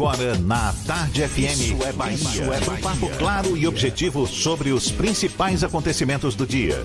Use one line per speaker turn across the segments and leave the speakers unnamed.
agora, na Tarde FM, Isso é Bahia. Isso é Bahia. Um papo claro e objetivo sobre os principais acontecimentos do dia.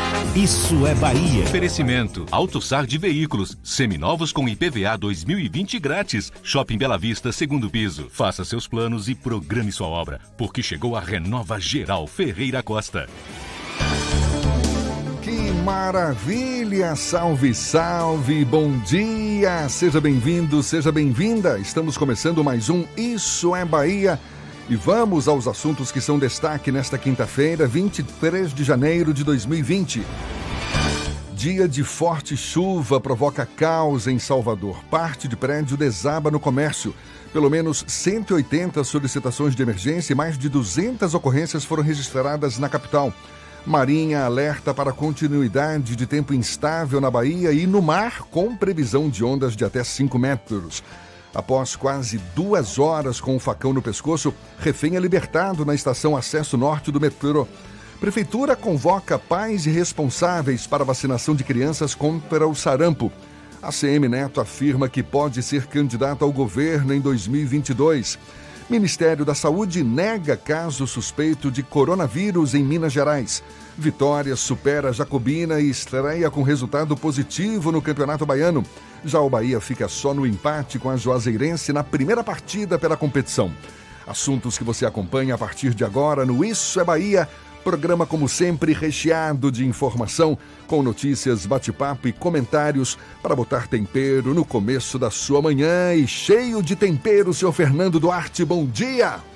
Isso é Bahia.
Oferecimento: AutoSar de veículos, seminovos com IPVA 2020 grátis. Shopping Bela Vista, segundo piso. Faça seus planos e programe sua obra, porque chegou a Renova Geral Ferreira Costa.
Que maravilha! Salve, salve! Bom dia! Seja bem-vindo, seja bem-vinda! Estamos começando mais um Isso é Bahia. E vamos aos assuntos que são destaque nesta quinta-feira, 23 de janeiro de 2020. Dia de forte chuva provoca caos em Salvador. Parte de prédio desaba no comércio. Pelo menos 180 solicitações de emergência e mais de 200 ocorrências foram registradas na capital. Marinha alerta para continuidade de tempo instável na Bahia e no mar, com previsão de ondas de até 5 metros. Após quase duas horas com o facão no pescoço, refém é libertado na estação Acesso Norte do metrô. Prefeitura convoca pais e responsáveis para vacinação de crianças contra o sarampo. A CM Neto afirma que pode ser candidato ao governo em 2022. Ministério da Saúde nega caso suspeito de coronavírus em Minas Gerais. Vitória supera Jacobina e estreia com resultado positivo no Campeonato Baiano. Já o Bahia fica só no empate com a Juazeirense na primeira partida pela competição. Assuntos que você acompanha a partir de agora no Isso é Bahia. Programa, como sempre, recheado de informação, com notícias, bate-papo e comentários para botar tempero no começo da sua manhã. E cheio de tempero, senhor Fernando Duarte, bom dia!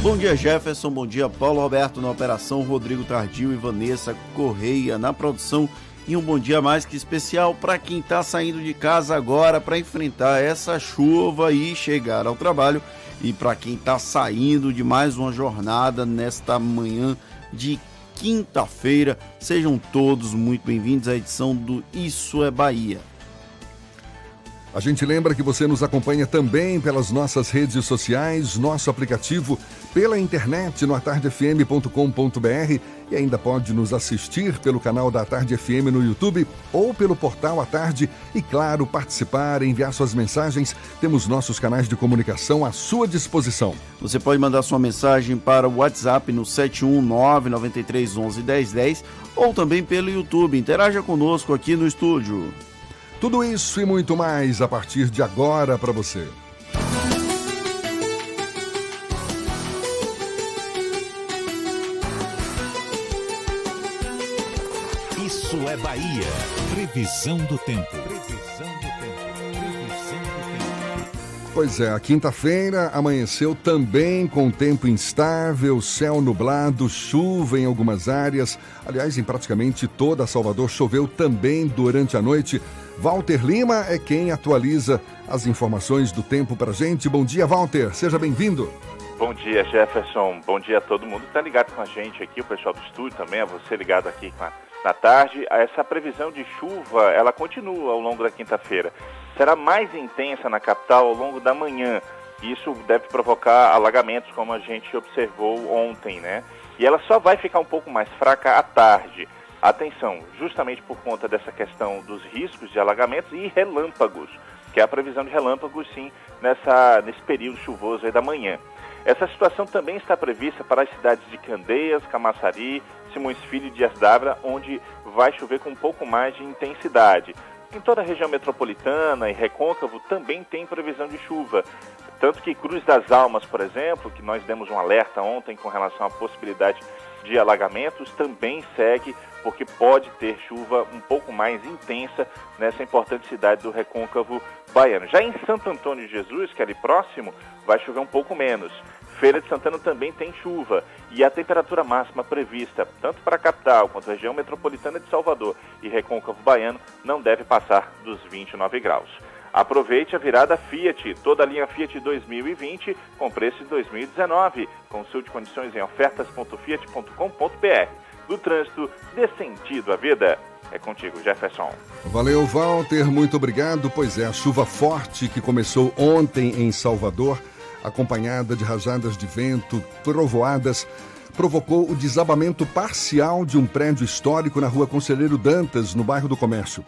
Bom dia, Jefferson. Bom dia, Paulo Roberto na operação, Rodrigo Tardio e Vanessa Correia na produção. E um bom dia mais que especial para quem está saindo de casa agora para enfrentar essa chuva e chegar ao trabalho. E para quem está saindo de mais uma jornada nesta manhã de quinta-feira, sejam todos muito bem-vindos à edição do Isso é Bahia.
A gente lembra que você nos acompanha também pelas nossas redes sociais, nosso aplicativo, pela internet no atardefm.com.br e ainda pode nos assistir pelo canal da Tarde FM no YouTube ou pelo portal A Tarde e, claro, participar, enviar suas mensagens. Temos nossos canais de comunicação à sua disposição.
Você pode mandar sua mensagem para o WhatsApp no 71993111010 ou também pelo YouTube. Interaja conosco aqui no estúdio.
Tudo isso e muito mais a partir de agora para você.
Isso é Bahia. Previsão do tempo. Previsão do tempo. Previsão do tempo.
Pois é, a quinta-feira amanheceu também com tempo instável, céu nublado, chuva em algumas áreas. Aliás, em praticamente toda Salvador choveu também durante a noite. Walter Lima é quem atualiza as informações do tempo para gente. Bom dia, Walter. Seja bem-vindo.
Bom dia, Jefferson. Bom dia a todo mundo está ligado com a gente aqui, o pessoal do estúdio também, a você ligado aqui a, na tarde. Essa previsão de chuva, ela continua ao longo da quinta-feira. Será mais intensa na capital ao longo da manhã. Isso deve provocar alagamentos, como a gente observou ontem, né? E ela só vai ficar um pouco mais fraca à tarde. Atenção, justamente por conta dessa questão dos riscos de alagamentos e relâmpagos, que é a previsão de relâmpagos, sim, nessa, nesse período chuvoso da manhã. Essa situação também está prevista para as cidades de Candeias, Camaçari, Simões Filho e Dias d'Ávila, onde vai chover com um pouco mais de intensidade. Em toda a região metropolitana e recôncavo também tem previsão de chuva. Tanto que Cruz das Almas, por exemplo, que nós demos um alerta ontem com relação à possibilidade de alagamentos, também segue, porque pode ter chuva um pouco mais intensa nessa importante cidade do recôncavo baiano. Já em Santo Antônio de Jesus, que é ali próximo, vai chover um pouco menos.
Feira de Santana também tem chuva e a temperatura máxima prevista, tanto para a capital quanto a região metropolitana de Salvador e Recôncavo Baiano, não deve passar dos 29 graus. Aproveite a virada Fiat, toda a linha Fiat 2020 com preço de 2019. Consulte condições em ofertas.fiat.com.br. Do trânsito, dê sentido à vida. É contigo, Jefferson.
Valeu, Walter. Muito obrigado. Pois é, a chuva forte que começou ontem em Salvador, acompanhada de rajadas de vento, trovoadas, provocou o desabamento parcial de um prédio histórico na rua Conselheiro Dantas, no bairro do Comércio.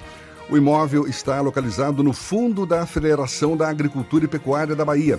O imóvel está localizado no fundo da Federação da Agricultura e Pecuária da Bahia.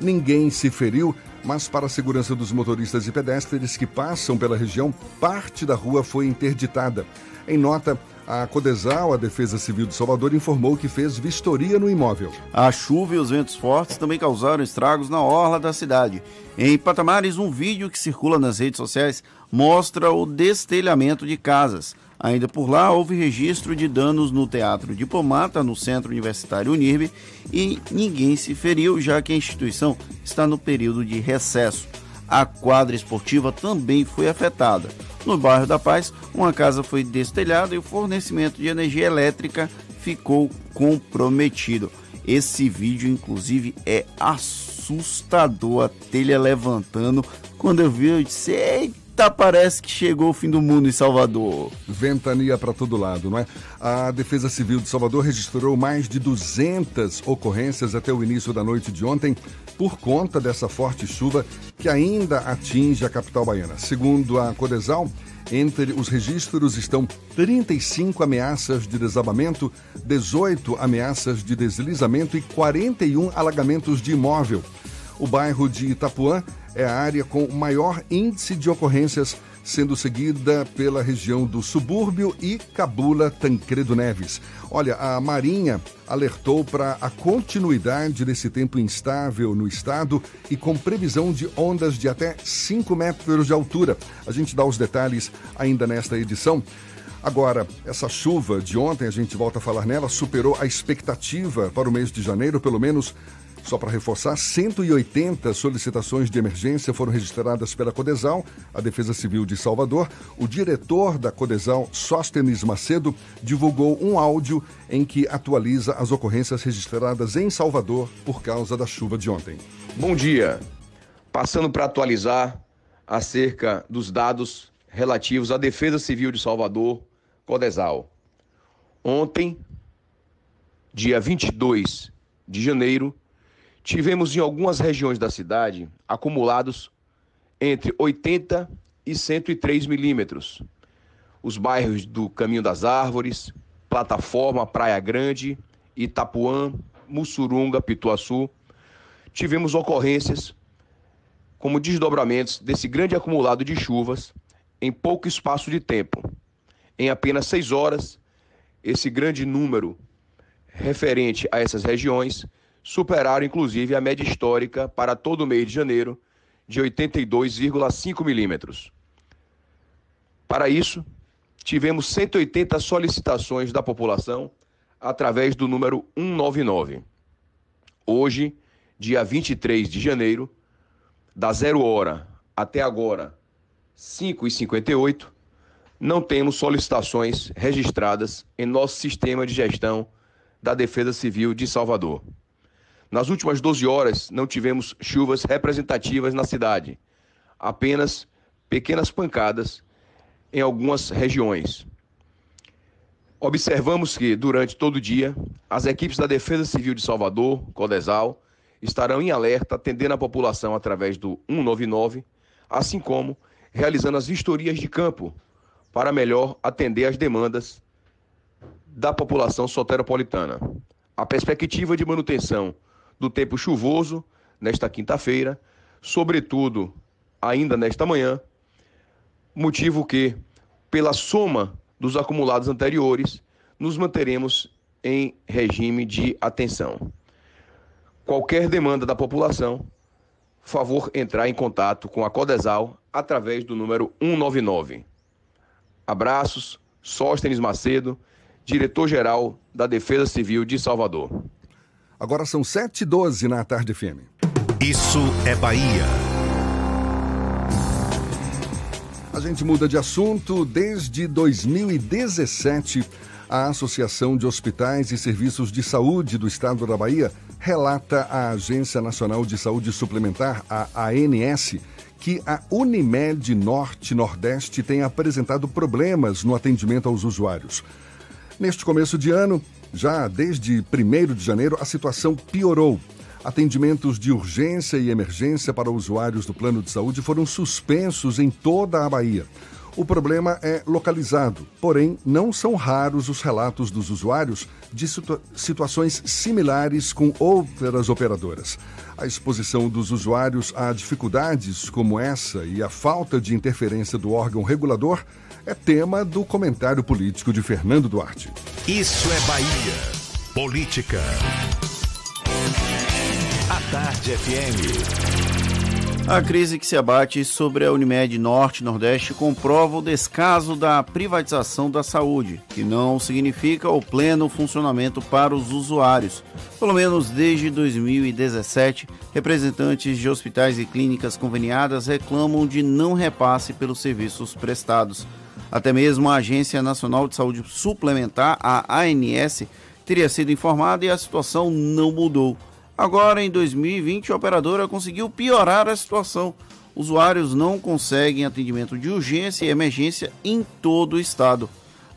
Ninguém se feriu, mas para a segurança dos motoristas e pedestres que passam pela região, parte da rua foi interditada. Em nota, a Codesal, a Defesa Civil de Salvador, informou que fez vistoria no imóvel.
A chuva e os ventos fortes também causaram estragos na orla da cidade. Em Patamares, um vídeo que circula nas redes sociais mostra o destelhamento de casas. Ainda por lá, houve registro de danos no Teatro Diplomata, no Centro Universitário Unirbe, e ninguém se feriu, já que a instituição está no período de recesso. A quadra esportiva também foi afetada. No bairro da Paz, uma casa foi destelhada e o fornecimento de energia elétrica ficou comprometido. Esse vídeo, inclusive, é assustador. A telha levantando. Quando eu vi, eu disse: Eita, parece que chegou o fim do mundo em Salvador.
Ventania para todo lado, não é? A Defesa Civil de Salvador registrou mais de 200 ocorrências até o início da noite de ontem por conta dessa forte chuva que ainda atinge a capital baiana. Segundo a Codesal, entre os registros estão 35 ameaças de desabamento, 18 ameaças de deslizamento e 41 alagamentos de imóvel. O bairro de Itapuã é a área com maior índice de ocorrências, sendo seguida pela região do subúrbio e Cabula Tancredo Neves. Olha, a Marinha alertou para a continuidade desse tempo instável no estado e com previsão de ondas de até 5 metros de altura. A gente dá os detalhes ainda nesta edição. Agora, essa chuva de ontem, a gente volta a falar nela, superou a expectativa para o mês de janeiro, pelo menos só para reforçar, 180 solicitações de emergência foram registradas pela Codesal, a Defesa Civil de Salvador. O diretor da Codesal, Sóstenes Macedo, divulgou um áudio em que atualiza as ocorrências registradas em Salvador por causa da chuva de ontem.
Bom dia. Passando para atualizar acerca dos dados relativos à Defesa Civil de Salvador, Codesal. Ontem, dia 22 de janeiro, tivemos em algumas regiões da cidade acumulados entre 80 e 103 milímetros. Os bairros do Caminho das Árvores, Plataforma, Praia Grande, Itapuã, Mussurunga, Pituaçu, tivemos ocorrências como desdobramentos desse grande acumulado de chuvas em pouco espaço de tempo. Em apenas seis horas, esse grande número referente a essas regiões superaram inclusive a média histórica para todo o mês de janeiro de 82,5 milímetros. Para isso, tivemos 180 solicitações da população através do número 199. Hoje, dia 23 de janeiro, da zero hora até agora, 5h58, não temos solicitações registradas em nosso sistema de gestão da Defesa Civil de Salvador. Nas últimas 12 horas, não tivemos chuvas representativas na cidade, apenas pequenas pancadas em algumas regiões. Observamos que, durante todo o dia, as equipes da Defesa Civil de Salvador, Codesal, estarão em alerta, atendendo a população através do 199, assim como realizando as vistorias de campo para melhor atender às demandas da população soteropolitana. A perspectiva de manutenção do tempo chuvoso nesta quinta-feira, sobretudo ainda nesta manhã, motivo que, pela soma dos acumulados anteriores, nos manteremos em regime de atenção. Qualquer demanda da população, favor entrar em contato com a Codesal através do número 199. Abraços, Sóstenes Macedo, diretor-geral da Defesa Civil de Salvador.
Agora são 7h12 na tarde firme.
Isso é Bahia.
A gente muda de assunto. Desde 2017, a Associação de Hospitais e Serviços de Saúde do Estado da Bahia relata à Agência Nacional de Saúde Suplementar, a ANS, que a Unimed Norte Nordeste tem apresentado problemas no atendimento aos usuários. Neste começo de ano, já desde 1 de janeiro, a situação piorou. Atendimentos de urgência e emergência para usuários do plano de saúde foram suspensos em toda a Bahia. O problema é localizado, porém, não são raros os relatos dos usuários de situa situações similares com outras operadoras. A exposição dos usuários a dificuldades como essa e a falta de interferência do órgão regulador é tema do comentário político de Fernando Duarte.
Isso é Bahia. Política. A Tarde FM.
A crise que se abate sobre a Unimed Norte e Nordeste comprova o descaso da privatização da saúde, que não significa o pleno funcionamento para os usuários. Pelo menos desde 2017, representantes de hospitais e clínicas conveniadas reclamam de não repasse pelos serviços prestados. Até mesmo a Agência Nacional de Saúde Suplementar, a ANS, teria sido informada e a situação não mudou. Agora, em 2020, a operadora conseguiu piorar a situação. Usuários não conseguem atendimento de urgência e emergência em todo o estado.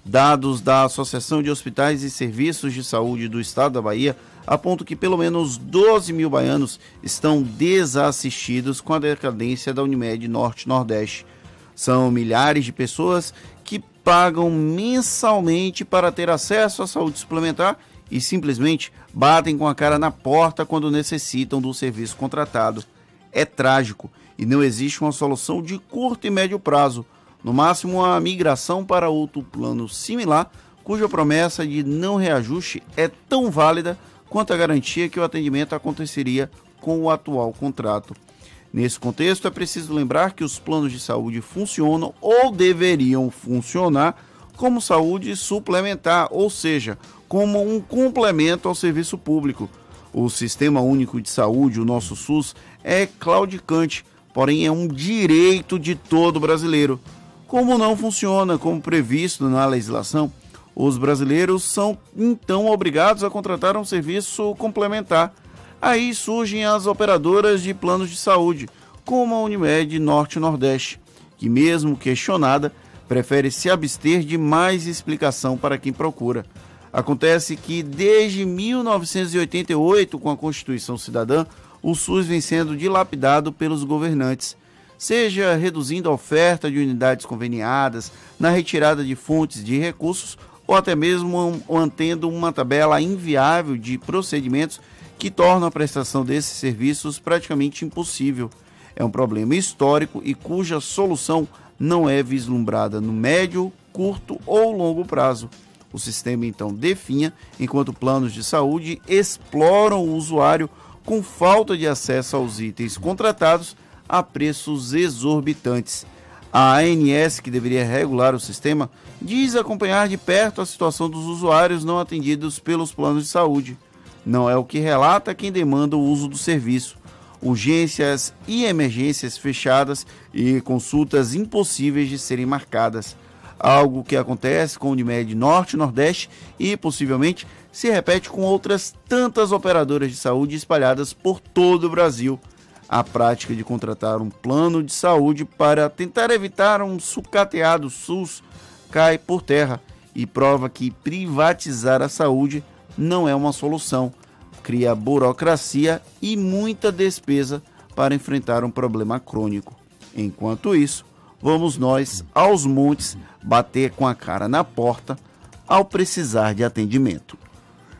Dados da Associação de Hospitais e Serviços de Saúde do Estado da Bahia apontam que pelo menos 12 mil baianos estão desassistidos com a decadência da Unimed Norte-Nordeste. São milhares de pessoas que pagam mensalmente para ter acesso à saúde suplementar e simplesmente batem com a cara na porta quando necessitam do serviço contratado. É trágico e não existe uma solução de curto e médio prazo, no máximo a migração para outro plano similar, cuja promessa de não reajuste é tão válida quanto a garantia que o atendimento aconteceria com o atual contrato. Nesse contexto, é preciso lembrar que os planos de saúde funcionam ou deveriam funcionar como saúde suplementar, ou seja, como um complemento ao serviço público. O Sistema Único de Saúde, o nosso SUS, é claudicante, porém é um direito de todo brasileiro. Como não funciona como previsto na legislação, os brasileiros são então obrigados a contratar um serviço complementar Aí surgem as operadoras de planos de saúde, como a Unimed Norte Nordeste, que, mesmo questionada, prefere se abster de mais explicação para quem procura. Acontece que, desde 1988, com a Constituição Cidadã, o SUS vem sendo dilapidado pelos governantes, seja reduzindo a oferta de unidades conveniadas, na retirada de fontes de recursos ou até mesmo mantendo uma tabela inviável de procedimentos que torna a prestação desses serviços praticamente impossível. É um problema histórico e cuja solução não é vislumbrada no médio, curto ou longo prazo. O sistema então definha, enquanto planos de saúde exploram o usuário com falta de acesso aos itens contratados a preços exorbitantes. A ANS, que deveria regular o sistema, diz acompanhar de perto a situação dos usuários não atendidos pelos planos de saúde. Não é o que relata quem demanda o uso do serviço. Urgências e emergências fechadas e consultas impossíveis de serem marcadas. Algo que acontece com o Unimed Norte e Nordeste e possivelmente se repete com outras tantas operadoras de saúde espalhadas por todo o Brasil. A prática de contratar um plano de saúde para tentar evitar um sucateado SUS cai por terra e prova que privatizar a saúde não é uma solução. Cria burocracia e muita despesa para enfrentar um problema crônico. Enquanto isso, vamos nós aos montes bater com a cara na porta ao precisar de atendimento.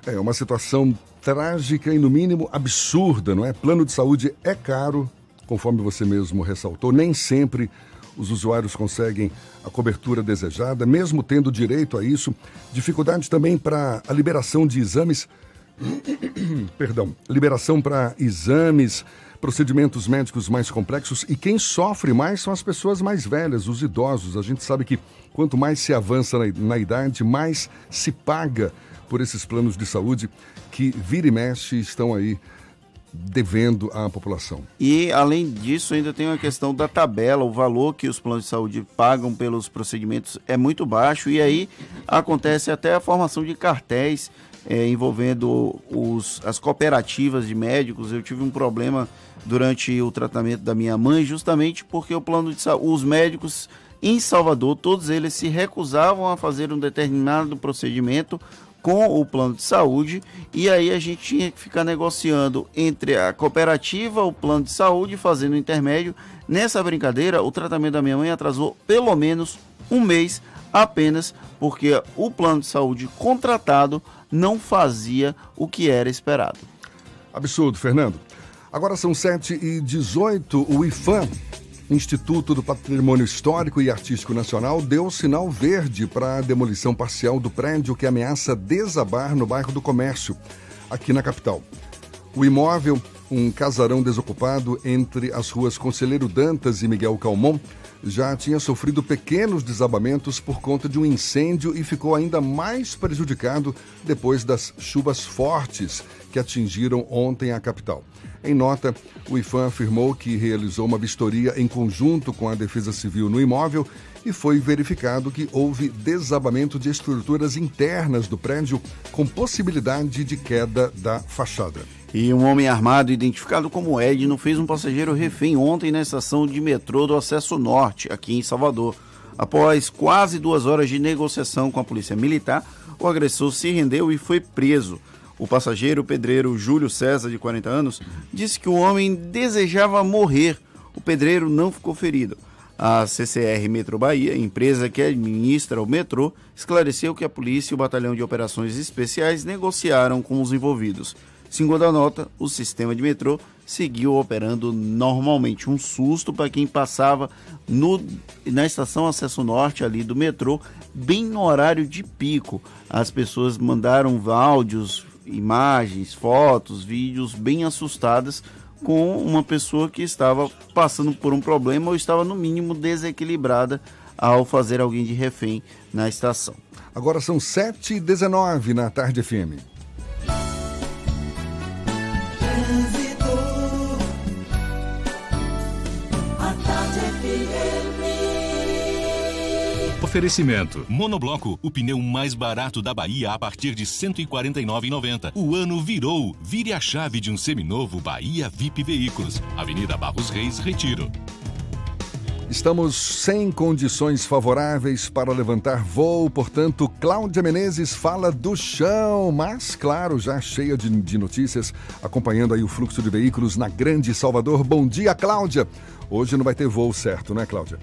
É uma situação trágica e, no mínimo, absurda, não é? Plano de saúde é caro, conforme você mesmo ressaltou, nem sempre os usuários conseguem a cobertura desejada, mesmo tendo direito a isso. Dificuldade também para a liberação de exames. Perdão, liberação para exames, procedimentos médicos mais complexos e quem sofre mais são as pessoas mais velhas, os idosos. A gente sabe que quanto mais se avança na, idade, mais se paga por esses planos de saúde que vira e mexe estão aí devendo à população.
E, além disso, ainda tem a questão da tabela, o valor que os planos de saúde pagam pelos procedimentos é muito baixo, e aí acontece até a formação de cartéis é, envolvendo os, as cooperativas de médicos. Eu tive um problema durante o tratamento da minha mãe, justamente porque o plano de saúde, os médicos em Salvador, todos eles se recusavam a fazer um determinado procedimento com o plano de saúde e aí a gente tinha que ficar negociando entre a cooperativa, o plano de saúde, fazendo intermédio. Nessa brincadeira, o tratamento da minha mãe atrasou pelo menos um mês apenas porque o plano de saúde contratado não fazia o que era esperado.
Absurdo, Fernando. Agora são 7 e 18 o IFAM, Instituto do Patrimônio Histórico e Artístico Nacional, deu sinal verde para a demolição parcial do prédio que ameaça desabar no bairro do Comércio, aqui na capital. O imóvel, um casarão desocupado entre as ruas Conselheiro Dantas e Miguel Calmon, já tinha sofrido pequenos desabamentos por conta de um incêndio e ficou ainda mais prejudicado depois das chuvas fortes que atingiram ontem a capital. Em nota, o IFAM afirmou que realizou uma vistoria em conjunto com a Defesa Civil no imóvel e foi verificado que houve desabamento de estruturas internas do prédio com possibilidade de queda da fachada.
E um homem armado identificado como Edno fez um passageiro refém ontem na estação de metrô do Acesso Norte, aqui em Salvador. Após quase duas horas de negociação com a polícia militar, o agressor se rendeu e foi preso. O passageiro pedreiro Júlio César, de 40 anos, disse que o homem desejava morrer. O pedreiro não ficou ferido. A CCR Metro Bahia, empresa que administra o metrô, esclareceu que a polícia e o Batalhão de Operações Especiais negociaram com os envolvidos. Segundo a nota, o sistema de metrô seguiu operando normalmente. Um susto para quem passava no, na estação Acesso Norte ali do metrô, bem no horário de pico. As pessoas mandaram áudios, imagens, fotos, vídeos bem assustadas com uma pessoa que estava passando por um problema ou estava no mínimo desequilibrada ao fazer alguém de refém na estação.
Agora são 7h19 na tarde FM.
Oferecimento. Monobloco, o pneu mais barato da Bahia a partir de R$ 149,90. O ano virou. Vire a chave de um seminovo Bahia VIP Veículos. Avenida Barros Reis, Retiro.
Estamos sem condições favoráveis para levantar voo, portanto, Cláudia Menezes fala do chão, mas, claro, já cheia de, de, notícias, acompanhando aí o fluxo de veículos na Grande Salvador. Bom dia, Cláudia! Hoje não vai ter voo certo, né, Cláudia?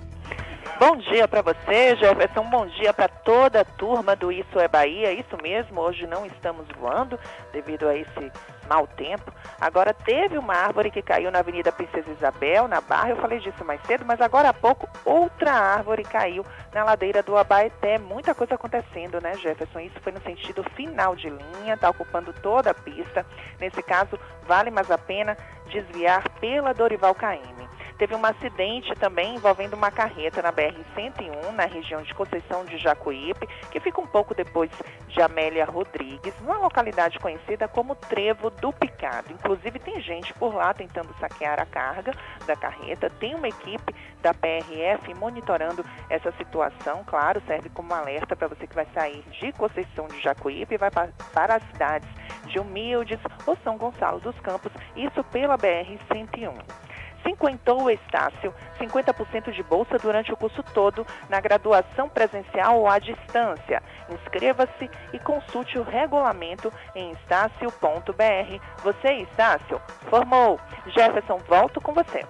Bom dia para você, Jefferson. Bom dia para toda a turma do Isso é Bahia. Isso mesmo, hoje não estamos voando devido a esse mau tempo. Agora teve uma árvore que caiu na Avenida Princesa Isabel, na Barra. Eu falei disso mais cedo, mas agora há pouco outra árvore caiu na ladeira do Abaeté. Muita coisa acontecendo, né, Jefferson? Isso foi no sentido final de linha, está ocupando toda a pista. Nesse caso, vale mais a pena desviar pela Dorival Caymmi. Teve um acidente também envolvendo uma carreta na BR-101, na região de Conceição de Jacuípe, que fica um pouco depois de Amélia Rodrigues, numa localidade conhecida como Trevo do Picado. Inclusive, tem gente por lá tentando saquear a carga da carreta. Tem uma equipe da PRF monitorando essa situação. Claro, serve como alerta para você que vai sair de Conceição de Jacuípe e vai para as cidades de Humildes ou São Gonçalo dos Campos, isso pela BR-101. Cinquentou o Estácio, 50% de bolsa durante o curso todo na graduação presencial ou à distância. Inscreva-se e consulte o regulamento em estácio.br. Você, Estácio, formou. Jefferson, volto com você.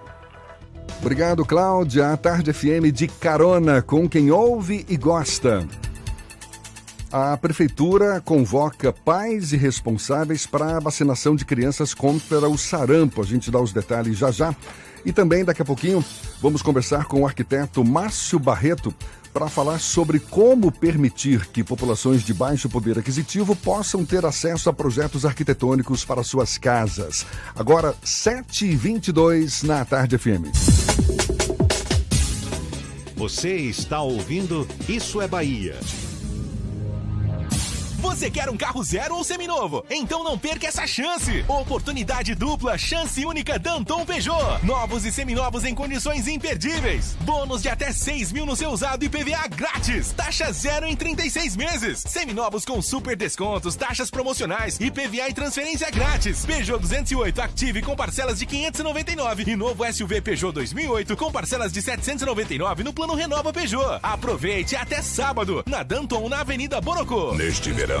Obrigado, Cláudia. A Tarde FM de carona com quem ouve e gosta. A Prefeitura convoca pais e responsáveis para a vacinação de crianças contra o sarampo. A gente dá os detalhes já já. E também, daqui a pouquinho, vamos conversar com o arquiteto Márcio Barreto para falar sobre como permitir que populações de baixo poder aquisitivo possam ter acesso a projetos arquitetônicos para suas casas. Agora, 7h22 na Tarde FM.
Você está ouvindo Isso é Bahia.
Você quer um carro zero ou seminovo? Então não perca essa chance! Oportunidade dupla, chance única Danton Peugeot. Novos e seminovos em condições imperdíveis. Bônus de até 6 mil no seu usado e PVA grátis. Taxa zero em 36 meses. Seminovos com super descontos, taxas promocionais e PVA e transferência grátis. Peugeot 208 Active com parcelas de 599 e novo SUV Peugeot 2008 com parcelas de 799 no plano Renova Peugeot. Aproveite até sábado na Danton na Avenida Boroco.
Neste verão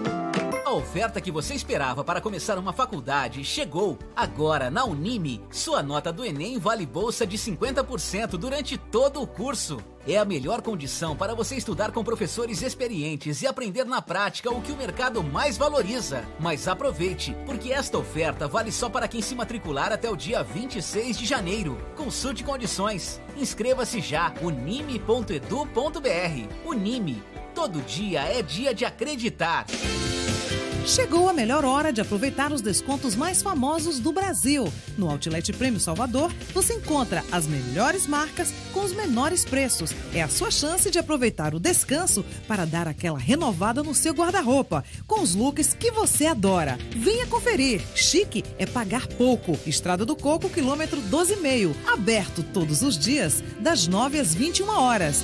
A oferta que você esperava para começar uma faculdade chegou. Agora, na Unime, sua nota do Enem vale bolsa de 50% durante todo o curso. É a melhor condição para você estudar com professores experientes e aprender na prática o que o mercado mais valoriza. Mas aproveite, porque esta oferta vale só para quem se matricular até o dia 26 de janeiro. Consulte condições. Inscreva-se já unime.edu.br. Unime. Todo dia é dia de acreditar.
Chegou a melhor hora de aproveitar os descontos mais famosos do Brasil. No Outlet Prêmio Salvador, você encontra as melhores marcas com os menores preços. É a sua chance de aproveitar o descanso para dar aquela renovada no seu guarda-roupa, com os looks que você adora. Venha conferir. Chique é pagar pouco. Estrada do Coco, quilômetro 12,5. Aberto todos os dias, das 9 às 21 horas.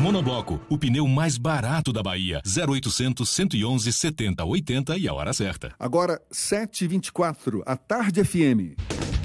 Monobloco, o pneu mais barato da Bahia. 0800 111 70 80 e a hora certa.
Agora, 7h24, a Tarde FM.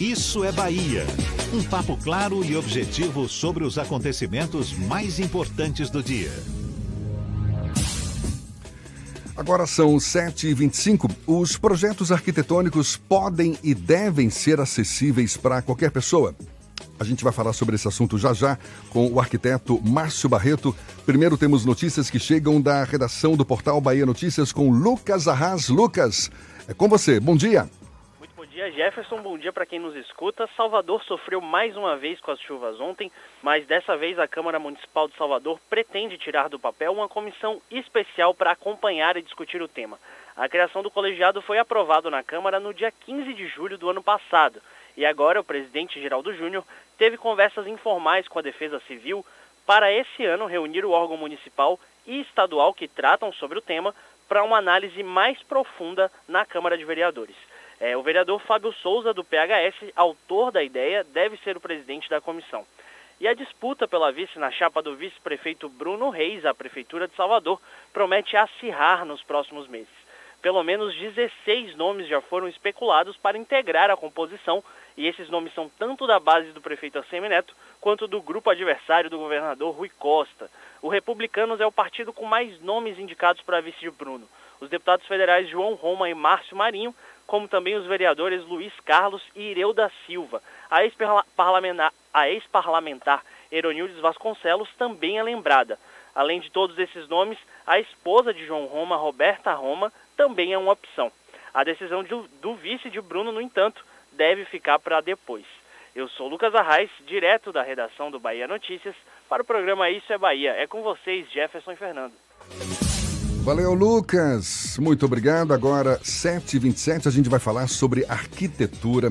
Isso é Bahia. Um papo claro e objetivo sobre os acontecimentos mais importantes do dia.
Agora são 7h25. Os projetos arquitetônicos podem e devem ser acessíveis para qualquer pessoa. A gente vai falar sobre esse assunto já já com o arquiteto Márcio Barreto. Primeiro temos notícias que chegam da redação do portal Bahia Notícias com Lucas Arras. Lucas, é com você. Bom dia.
Dia, Jefferson. Bom dia para quem nos escuta. Salvador sofreu mais uma vez com as chuvas ontem, mas dessa vez a Câmara Municipal de Salvador pretende tirar do papel uma comissão especial para acompanhar e discutir o tema. A criação do colegiado foi aprovado na Câmara no dia 15 de julho do ano passado. E agora o presidente Geraldo Júnior teve conversas informais com a Defesa Civil para esse ano reunir o órgão municipal e estadual que tratam sobre o tema para uma análise mais profunda na Câmara de Vereadores. É, o vereador Fábio Souza, do PHS, autor da ideia, deve ser o presidente da comissão. E a disputa pela vice na chapa do vice-prefeito Bruno Reis, à Prefeitura de Salvador, promete acirrar nos próximos meses. Pelo menos 16 nomes já foram especulados para integrar a composição, e esses nomes são tanto da base do prefeito Assemineto quanto do grupo adversário do governador Rui Costa. O Republicanos é o partido com mais nomes indicados para vice de Bruno. Os deputados federais João Roma e Márcio Marinho como também os vereadores Luiz Carlos e Ireu da Silva. A ex-parlamentar, ex Eronildes Vasconcelos também é lembrada. Além de todos esses nomes, a esposa de João Roma, Roberta Roma, também é uma opção. A decisão de, do vice de Bruno, no entanto, deve ficar para depois. Eu sou Lucas Arraes, direto da redação do Bahia Notícias, para o programa Isso é Bahia. É com vocês, Jefferson e Fernando.
Valeu, Lucas. Muito obrigado. Agora, 7h27, a gente vai falar sobre arquitetura.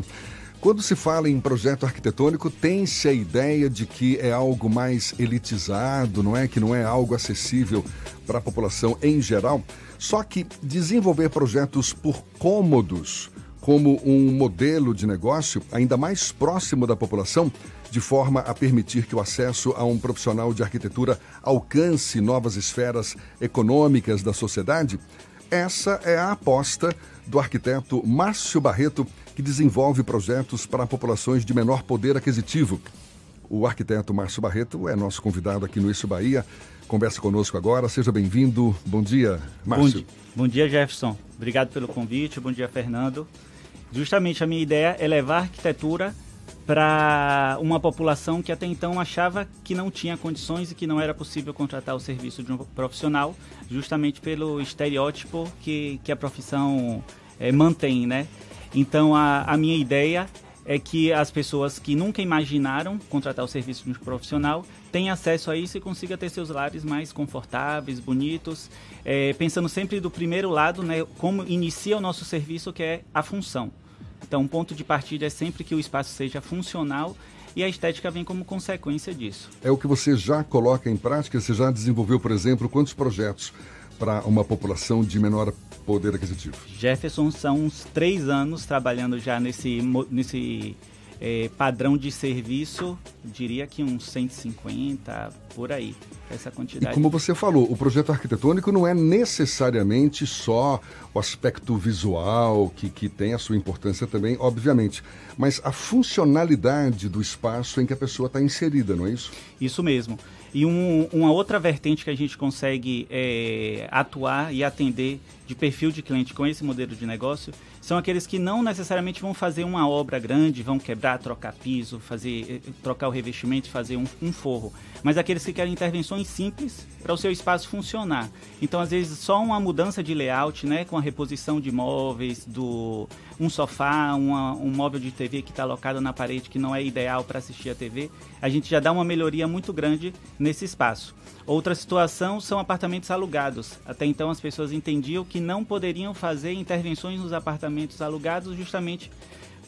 Quando se fala em projeto arquitetônico, tem-se a ideia de que é algo mais elitizado, não é? Que não é algo acessível para a população em geral. Só que desenvolver projetos por cômodos, como um modelo de negócio ainda mais próximo da população, de forma a permitir que o acesso a um profissional de arquitetura alcance novas esferas econômicas da sociedade, essa é a aposta do arquiteto Márcio Barreto, que desenvolve projetos para populações de menor poder aquisitivo. O arquiteto Márcio Barreto é nosso convidado aqui no Isso Bahia. Conversa conosco agora. Seja bem-vindo. Bom dia, Márcio.
Bom, bom dia, Jefferson. Obrigado pelo convite. Bom dia, Fernando. Justamente a minha ideia é levar a arquitetura para uma população que até então achava que não tinha condições e que não era possível contratar o serviço de um profissional, justamente pelo estereótipo que, que a profissão é, mantém, né? Então, a, a minha ideia é que as pessoas que nunca imaginaram contratar o serviço de um profissional tenham acesso a isso e consiga ter seus lares mais confortáveis, bonitos, é, pensando sempre do primeiro lado, né, como inicia o nosso serviço, que é a função. Então, um ponto de partida é sempre que o espaço seja funcional e a estética vem como consequência disso.
É o que você já coloca em prática? Você já desenvolveu, por exemplo, quantos projetos para uma população de menor poder aquisitivo?
Jefferson são uns três anos trabalhando já nesse, nesse é, padrão de serviço, diria que uns 150 por aí, essa quantidade.
E como você falou, o projeto arquitetônico não é necessariamente só o aspecto visual, que, que tem a sua importância também, obviamente, mas a funcionalidade do espaço em que a pessoa está inserida, não é isso?
Isso mesmo. E um, uma outra vertente que a gente consegue é, atuar e atender de perfil de cliente com esse modelo de negócio são aqueles que não necessariamente vão fazer uma obra grande, vão quebrar, trocar piso, fazer, eh, trocar o revestimento, fazer um, um forro, mas aqueles que querem intervenções simples para o seu espaço funcionar. Então, às vezes, só uma mudança de layout, né, com a reposição de móveis, do um sofá, uma, um móvel de TV que está alocado na parede que não é ideal para assistir a TV, a gente já dá uma melhoria muito grande nesse espaço. Outra situação são apartamentos alugados. Até então as pessoas entendiam que não poderiam fazer intervenções nos apartamentos alugados justamente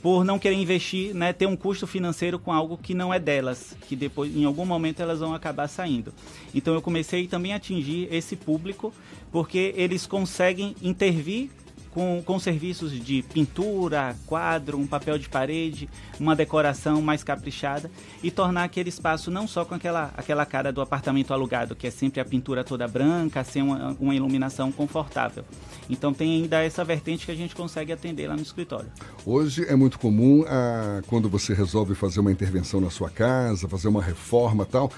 por não querer investir, né, ter um custo financeiro com algo que não é delas, que depois em algum momento elas vão acabar saindo. Então eu comecei também a atingir esse público porque eles conseguem intervir com, com serviços de pintura, quadro, um papel de parede, uma decoração mais caprichada e tornar aquele espaço não só com aquela, aquela cara do apartamento alugado, que é sempre a pintura toda branca, sem uma, uma iluminação confortável. Então tem ainda essa vertente que a gente consegue atender lá no escritório.
Hoje é muito comum, ah, quando você resolve fazer uma intervenção na sua casa, fazer uma reforma tal,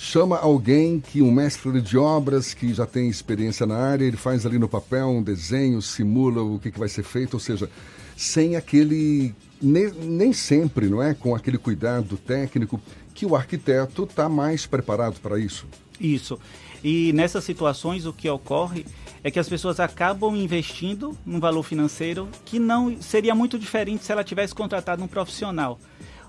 chama alguém que um mestre de obras que já tem experiência na área, ele faz ali no papel um desenho, simula o que, que vai ser feito, ou seja, sem aquele nem, nem sempre, não é, com aquele cuidado técnico que o arquiteto está mais preparado para isso.
Isso. E nessas situações o que ocorre é que as pessoas acabam investindo num valor financeiro que não seria muito diferente se ela tivesse contratado um profissional.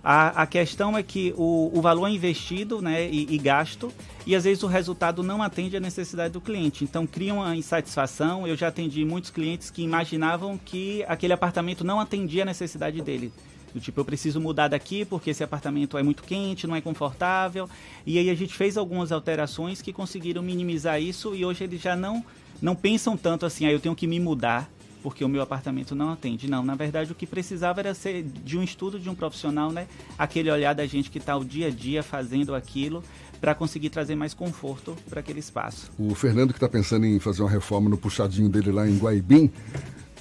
A, a questão é que o, o valor é investido né, e, e, gasto, e às vezes o resultado não atende à necessidade do cliente. Então cria uma insatisfação. Eu já atendi muitos clientes que imaginavam que aquele apartamento não atendia a necessidade dele. Do tipo, eu preciso mudar daqui porque esse apartamento é muito quente, não é confortável. E aí a gente fez algumas alterações que conseguiram minimizar isso e hoje eles já não, não pensam tanto assim, ah, eu tenho que me mudar porque o meu apartamento não atende. Não, na verdade o que precisava era ser de um estudo de um profissional, né? Aquele olhar da gente que está o dia a dia fazendo aquilo para conseguir trazer mais conforto para aquele espaço.
O Fernando que está pensando em fazer uma reforma no puxadinho dele lá em Guaibim,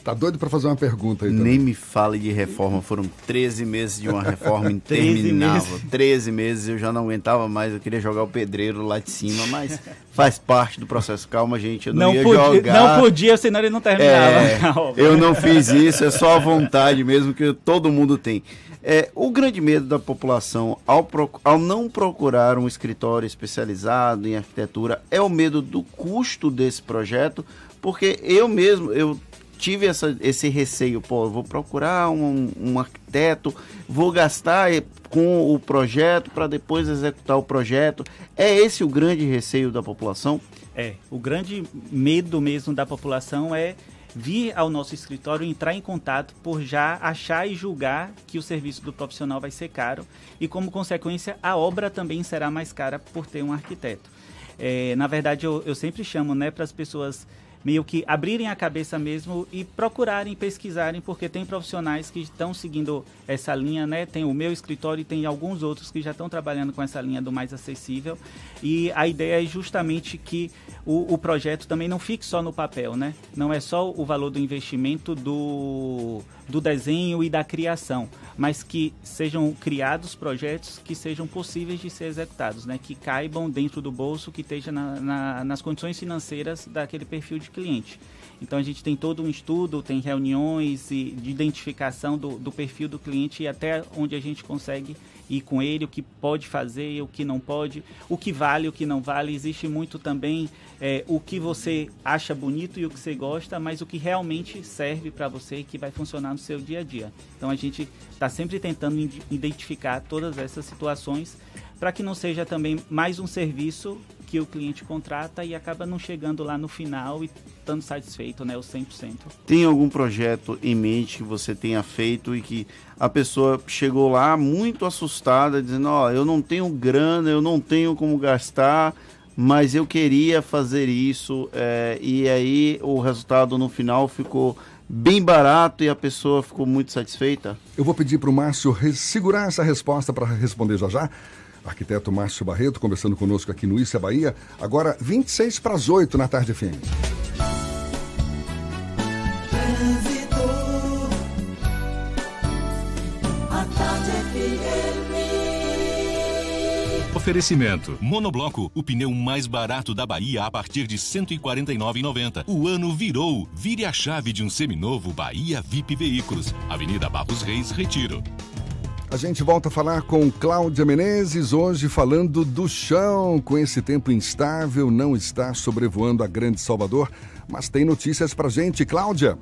Tá doido para fazer uma pergunta aí também.
Nem me fale de reforma. Foram 13 meses de uma reforma interminável. 13 meses. 13 meses eu já não aguentava mais. Eu queria jogar o pedreiro lá de cima, mas faz parte do processo. Calma, gente. Eu não, não ia podia, jogar.
Não podia, senão ele não terminava. É,
eu não fiz isso. É só a vontade mesmo que todo mundo tem. É, o grande medo da população ao, ao não procurar um escritório especializado em arquitetura é o medo do custo desse projeto, porque eu mesmo, eu tive essa, esse receio, pô, vou procurar um, um arquiteto, vou gastar com o projeto para depois executar o projeto. É esse o grande receio da população?
É, o grande medo mesmo da população é vir ao nosso escritório, entrar em contato por já achar e julgar que o serviço do profissional vai ser caro e, como consequência, a obra também será mais cara por ter um arquiteto. É, na verdade, eu, eu sempre chamo né, para as pessoas meio que abrirem a cabeça mesmo e procurarem, pesquisarem, porque tem profissionais que estão seguindo essa linha, né? Tem o meu escritório e tem alguns outros que já estão trabalhando com essa linha do mais acessível. E a ideia é justamente que o, o projeto também não fique só no papel, né? Não é só o valor do investimento do, do desenho e da criação, mas que sejam criados projetos que sejam possíveis de ser executados, né? Que caibam dentro do bolso, que esteja na, na, nas condições financeiras daquele perfil de cliente. Então a gente tem todo um estudo, tem reuniões e de identificação do, do perfil do cliente e até onde a gente consegue ir com ele, o que pode fazer, o que não pode, o que vale, o que não vale. Existe muito também é, o que você acha bonito e o que você gosta, mas o que realmente serve para você e que vai funcionar no seu dia a dia. Então a gente está sempre tentando identificar todas essas situações para que não seja também mais um serviço que o cliente contrata e acaba não chegando lá no final e estando satisfeito, né, o 100%.
Tem algum projeto em mente que você tenha feito e que a pessoa chegou lá muito assustada, dizendo, ó, oh, eu não tenho grana, eu não tenho como gastar, mas eu queria fazer isso, é, e aí o resultado no final ficou bem barato e a pessoa ficou muito satisfeita?
Eu vou pedir para o Márcio segurar essa resposta para responder já já. Arquiteto Márcio Barreto conversando conosco aqui no Issa Bahia. Agora, 26 para as 8 na tarde FM.
Oferecimento. Monobloco, o pneu mais barato da Bahia a partir de R$ 149,90. O ano virou. Vire a chave de um seminovo Bahia VIP Veículos. Avenida Barros Reis, Retiro.
A gente volta a falar com Cláudia Menezes, hoje falando do chão. Com esse tempo instável, não está sobrevoando a Grande Salvador, mas tem notícias pra gente. Cláudia.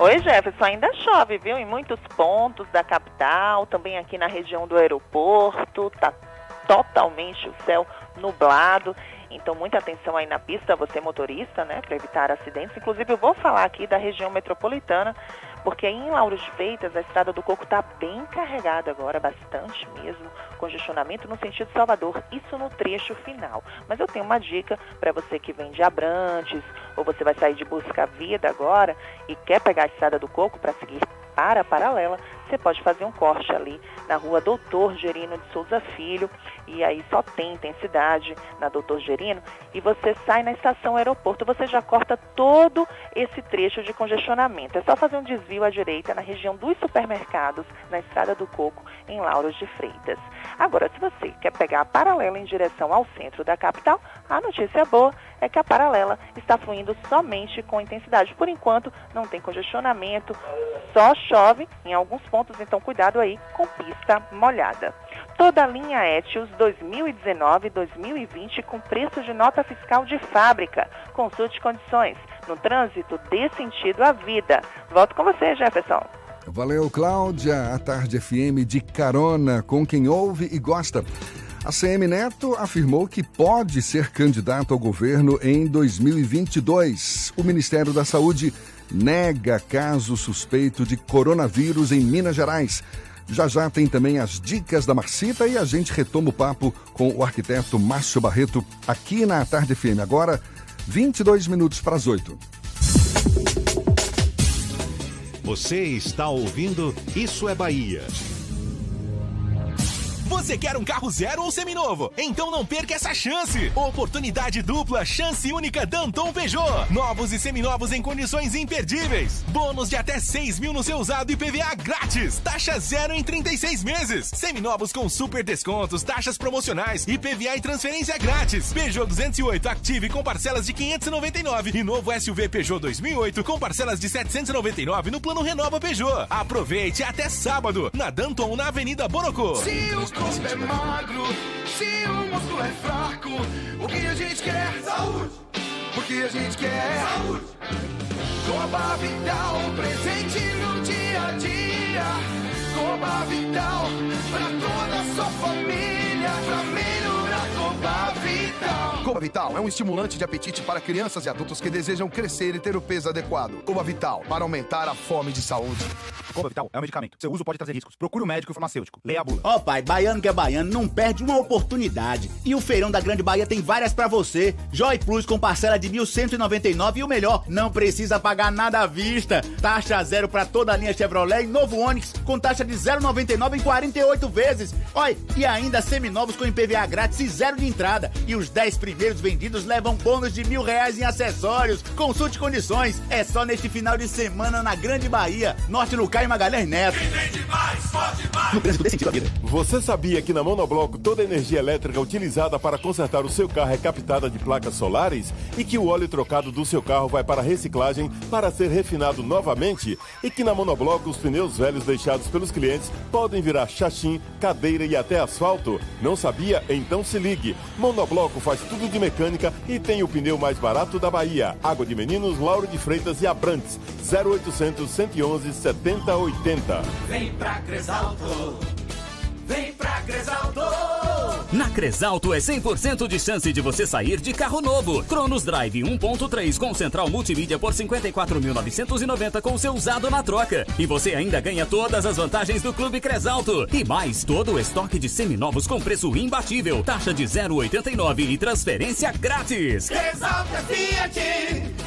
Oi, Jefferson, ainda chove, viu? Em muitos pontos da capital, também aqui na região do aeroporto, tá totalmente o céu nublado. Então, muita atenção aí na pista, você motorista, né, para evitar acidentes. Inclusive, eu vou falar aqui da região metropolitana, porque em Lauro de Freitas a estrada do Coco está bem carregada agora, bastante mesmo, congestionamento no sentido Salvador, isso no trecho final. Mas eu tenho uma dica para você que vem de Abrantes, ou você vai sair de Busca Vida agora e quer pegar a estrada do Coco para seguir para a paralela, você pode fazer um corte ali na rua Doutor Gerino de Souza Filho, e aí só tem intensidade na Doutor Gerino, e você sai na estação aeroporto, você já corta todo esse trecho de congestionamento. É só fazer um desvio à direita na região dos supermercados, na Estrada do Coco, em Lauros de Freitas. Agora, se você quer pegar a paralela em direção ao centro da capital, a notícia boa é que a paralela está fluindo somente com intensidade. Por enquanto, não tem congestionamento, só chove em alguns pontos, então cuidado aí com pista molhada. Toda a linha Etios 2019-2020 com preço de nota fiscal de fábrica. Consulte condições. No trânsito, dê sentido à vida. Volto com você, Jefferson.
Valeu, Cláudia. A Tarde FM de carona com quem ouve e gosta. A CM Neto afirmou que pode ser candidato ao governo em 2022. O Ministério da Saúde nega caso suspeito de coronavírus em Minas Gerais. Já já tem também as dicas da Marcita e a gente retoma o papo com o arquiteto Márcio Barreto aqui na Tarde FM. Agora, 22 minutos para as 8.
Você está ouvindo Isso é Bahia.
Você quer um carro zero ou seminovo? Então não perca essa chance! Oportunidade dupla, chance única Danton Peugeot. Novos e seminovos em condições imperdíveis. Bônus de até 6 mil no seu usado e PVA grátis. Taxa zero em 36 meses. Seminovos com super descontos, taxas promocionais e PVA e transferência grátis. Peugeot 208 Active com parcelas de 599 e novo SUV Peugeot 2008 com parcelas de 799 no plano Renova Peugeot. Aproveite até sábado na Danton na Avenida Borocô
corpo é magro, se o músculo é fraco, o que a gente quer? Saúde! O que a gente quer? Saúde! Coba Vital, presente no dia a dia. Coba Vital, pra toda a sua família, pra melhorar Coba Vital. Cova Vital é um estimulante de apetite para crianças e adultos que desejam crescer e ter o peso adequado. Cova Vital, para aumentar a fome de saúde.
Cova Vital é um medicamento. Seu uso pode trazer riscos. Procure o médico e o farmacêutico. Leia a bula.
Ó pai, baiano que é baiano não perde uma oportunidade. E o feirão da Grande Bahia tem várias pra você. Joy Plus com parcela de 1.199 e o melhor, não precisa pagar nada à vista. Taxa zero pra toda a linha Chevrolet e novo Onix com taxa de 0,99 em 48 vezes. Oi, e ainda seminovos com IPVA grátis e zero de entrada. E os 10 primeiros vendidos levam bônus de mil reais em acessórios. Consulte condições. É só neste final de semana na Grande Bahia. Norte no Caio Magalhães Neto.
No trânsito desse sentido da vida. Você sabia que na Monobloco toda a energia elétrica utilizada para consertar o seu carro é captada de placas solares? E que o óleo trocado do seu carro vai para reciclagem para ser refinado novamente? E que na Monobloco os pneus velhos deixados pelos clientes podem virar chachim, cadeira e até asfalto? Não sabia? Então se ligue. Monobloco faz tudo de mecânica e tem o pneu mais barato da Bahia. Água de Meninos, Lauro de Freitas e Abrantes. 0800 111 7080.
Vem pra Cresalto. Vem pra Cresalto.
Na Cresalto é 100% de chance de você sair de carro novo. Cronos Drive 1.3 com central multimídia por 54.990 com seu usado na troca. E você ainda ganha todas as vantagens do Clube Cresalto. E mais todo o estoque de seminovos com preço imbatível. Taxa de 0,89 e transferência grátis.
Cresalto é Fiat.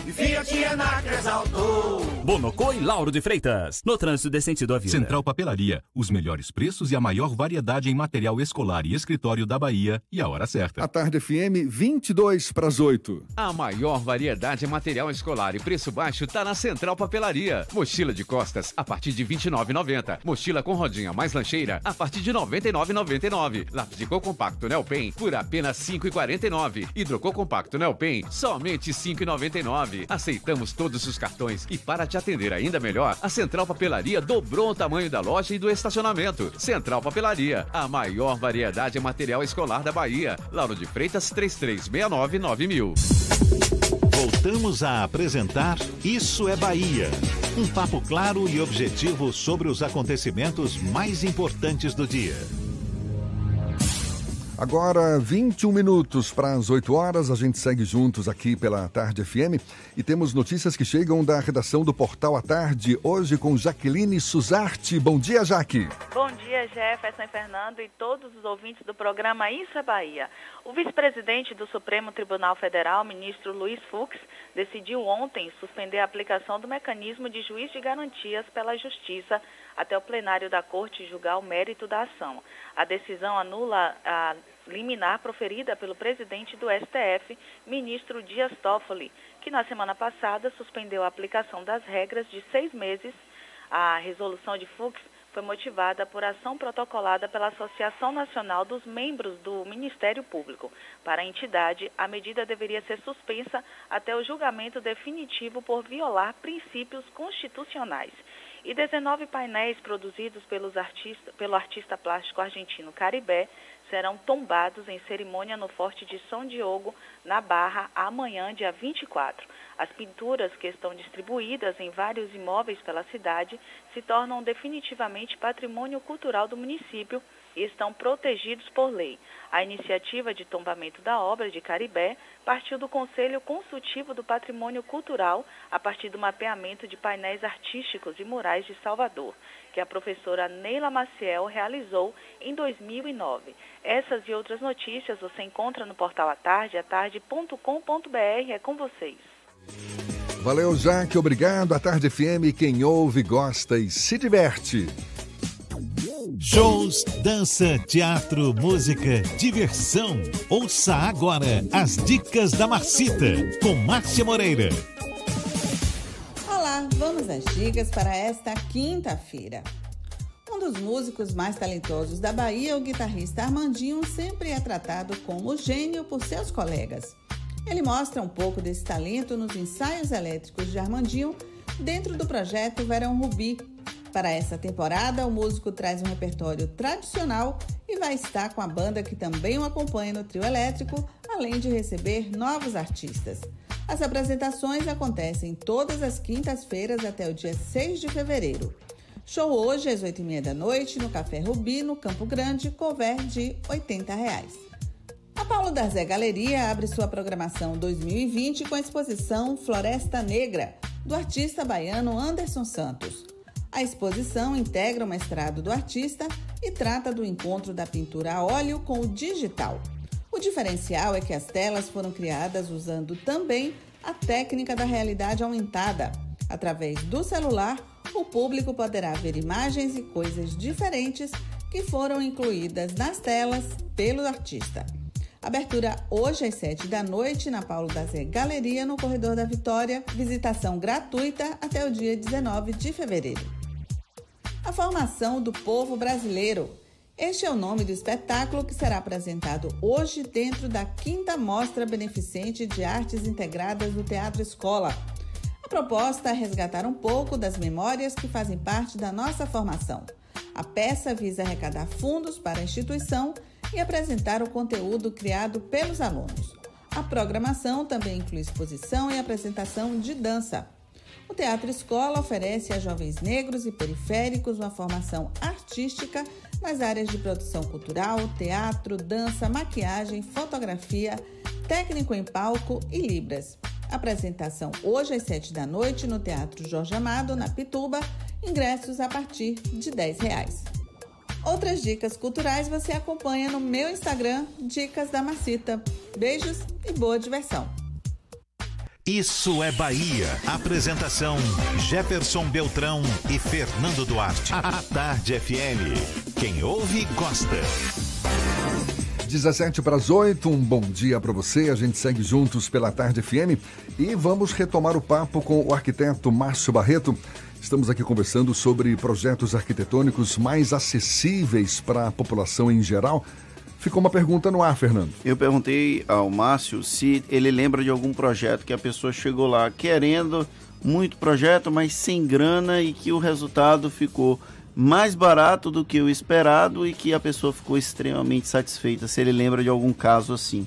E Fiat é na Cresalto.
Bonocô e Lauro de Freitas. No trânsito de sentido à vida.
Central Papelaria. Os melhores preços e a maior variedade em material escolar e escritório da Bahia. E a hora certa.
A tarde FM, 22 para as 8.
A maior variedade em material escolar e preço baixo tá na Central Papelaria. Mochila de costas a partir de R$ 29,90. Mochila com rodinha mais lancheira a partir de R$ 99,99. Lápis de cor compacto Nelpen por apenas R$ 5,49. Hidrocor compacto Nelpen somente R$ 5,99. Aceitamos todos os cartões e para te atender ainda melhor, a Central Papelaria dobrou o tamanho da loja e do estacionamento. Central Papelaria, a maior variedade em material escolar da Bahia. Lauro de Freitas 3369 9000.
Voltamos a apresentar Isso é Bahia. Um papo claro e objetivo sobre os acontecimentos mais importantes do dia.
Agora, 21 minutos para as 8 horas, a gente segue juntos aqui pela Tarde FM e temos notícias que chegam da redação do Portal à Tarde, hoje com Jaqueline Suzarte. Bom dia, Jaque.
Bom dia, Jefferson Fernando e todos os ouvintes do programa Isso é Bahia. O vice-presidente do Supremo Tribunal Federal, ministro Luiz Fux, decidiu ontem suspender a aplicação do mecanismo de juiz de garantias pela Justiça até o plenário da Corte julgar o mérito da ação. A decisão anula a liminar proferida pelo presidente do STF, ministro Dias Toffoli, que na semana passada suspendeu a aplicação das regras de seis meses. A resolução de Fux foi motivada por ação protocolada pela Associação Nacional dos Membros do Ministério Público. Para a entidade, a medida deveria ser suspensa até o julgamento definitivo por violar princípios constitucionais. E 19 painéis produzidos pelos artista, pelo artista plástico argentino Caribé serão tombados em cerimônia no Forte de São Diogo, na Barra, amanhã, dia 24. As pinturas que estão distribuídas em vários imóveis pela cidade se tornam definitivamente patrimônio cultural do município estão protegidos por lei. A iniciativa de tombamento da obra de Caribé partiu do Conselho Consultivo do Patrimônio Cultural a partir do mapeamento de painéis artísticos e murais de Salvador, que a professora Neila Maciel realizou em 2009. Essas e outras notícias você encontra no portal atarde, atarde.com.br. É com vocês.
Valeu, Jaque. Obrigado. A Tarde FM, quem ouve, gosta e se diverte.
Shows, dança, teatro, música, diversão. Ouça agora as dicas da Marcita com Márcia Moreira.
Olá, vamos às dicas para esta quinta-feira. Um dos músicos mais talentosos da Bahia, o guitarrista Armandinho, sempre é tratado como gênio por seus colegas. Ele mostra um pouco desse talento nos ensaios elétricos de Armandinho dentro do projeto Verão Rubi. Para essa temporada, o músico traz um repertório tradicional e vai estar com a banda que também o acompanha no trio elétrico, além de receber novos artistas. As apresentações acontecem todas as quintas-feiras até o dia 6 de fevereiro. Show hoje às 8h30 da noite no Café Rubi, no Campo Grande, cover de 80 reais. A Paulo da Zé Galeria abre sua programação 2020 com a exposição Floresta Negra, do artista baiano Anderson Santos. A exposição integra o mestrado do artista e trata do encontro da pintura a óleo com o digital. O diferencial é que as telas foram criadas usando também a técnica da realidade aumentada. Através do celular, o público poderá ver imagens e coisas diferentes que foram incluídas nas telas pelo artista. Abertura hoje às 7 da noite na Paulo da Zé Galeria, no Corredor da Vitória. Visitação gratuita até o dia 19 de fevereiro. A formação do povo brasileiro. Este é o nome do espetáculo que será apresentado hoje dentro da quinta Mostra Beneficente de Artes Integradas do Teatro Escola. A proposta é resgatar um pouco das memórias que fazem parte da nossa formação. A peça visa arrecadar fundos para a instituição e apresentar o conteúdo criado pelos alunos. A programação também inclui exposição e apresentação de dança. O Teatro Escola oferece a jovens negros e periféricos uma formação artística nas áreas de produção cultural, teatro, dança, maquiagem, fotografia, técnico em palco e libras. Apresentação hoje às 7 da noite no Teatro Jorge Amado, na Pituba, ingressos a partir de 10 reais. Outras dicas culturais você acompanha no meu Instagram, Dicas da Macita. Beijos e boa diversão!
Isso é Bahia. Apresentação: Jefferson Beltrão e Fernando Duarte. A Tarde FM. Quem ouve, gosta.
17 para as 8, um bom dia para você. A gente segue juntos pela Tarde FM e vamos retomar o papo com o arquiteto Márcio Barreto. Estamos aqui conversando sobre projetos arquitetônicos mais acessíveis para a população em geral. Ficou uma pergunta no ar, Fernando.
Eu perguntei ao Márcio se ele lembra de algum projeto que a pessoa chegou lá querendo muito projeto, mas sem grana e que o resultado ficou mais barato do que o esperado e que a pessoa ficou extremamente satisfeita. Se ele lembra de algum caso assim.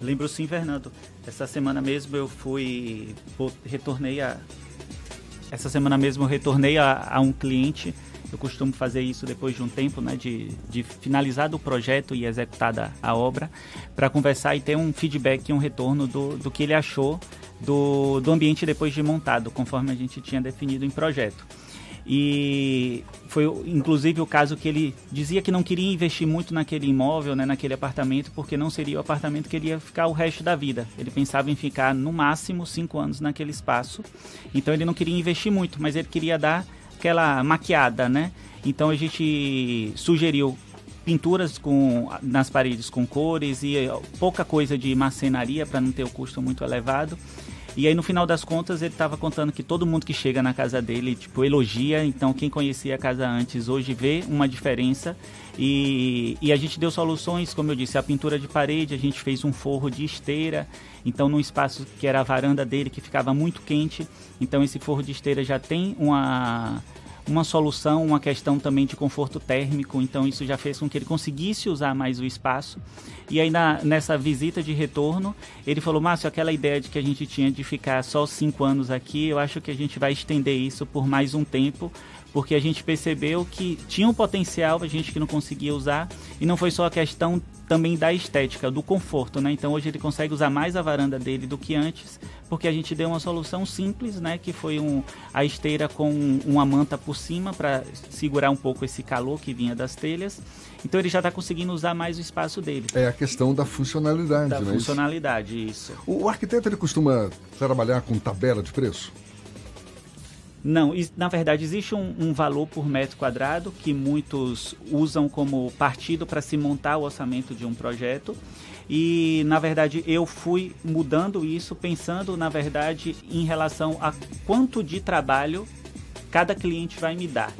Lembro sim, Fernando. Essa semana mesmo eu fui, retornei a, essa semana mesmo eu retornei a, a um cliente. Eu costumo fazer isso depois de um tempo, né, de, de finalizado o projeto e executada a obra, para conversar e ter um feedback um retorno do, do que ele achou do, do ambiente depois de montado, conforme a gente tinha definido em projeto. E foi inclusive o caso que ele dizia que não queria investir muito naquele imóvel, né, naquele apartamento, porque não seria o apartamento que ele ia ficar o resto da vida. Ele pensava em ficar no máximo cinco anos naquele espaço. Então ele não queria investir muito, mas ele queria dar aquela maquiada, né? Então a gente sugeriu pinturas com, nas paredes com cores e pouca coisa de marcenaria para não ter o custo muito elevado. E aí no final das contas ele estava contando que todo mundo que chega na casa dele, tipo, elogia. Então quem conhecia a casa antes hoje vê uma diferença. E, e a gente deu soluções, como eu disse, a pintura de parede, a gente fez um forro de esteira. Então num espaço que era a varanda dele, que ficava muito quente. Então esse forro de esteira já tem uma uma solução, uma questão também de conforto térmico, então isso já fez com que ele conseguisse usar mais o espaço. E aí na, nessa visita de retorno, ele falou, Márcio, aquela ideia de que a gente tinha de ficar só cinco anos aqui, eu acho que a gente vai estender isso por mais um tempo, porque a gente percebeu que tinha um potencial, a gente que não conseguia usar, e não foi só a questão também da estética, do conforto, né? Então hoje ele consegue usar mais a varanda dele do que antes, porque a gente deu uma solução simples, né? Que foi um, a esteira com uma manta por cima para segurar um pouco esse calor que vinha das telhas. Então ele já está conseguindo usar mais o espaço dele.
É a questão da funcionalidade,
da
né?
funcionalidade, isso.
O, o arquiteto ele costuma trabalhar com tabela de preço?
Não, na verdade existe um, um, valor por metro quadrado que muitos usam como partido para se montar o orçamento de um projeto. E na verdade eu fui mudando isso, pensando na verdade em relação a quanto de trabalho cada cliente vai me dar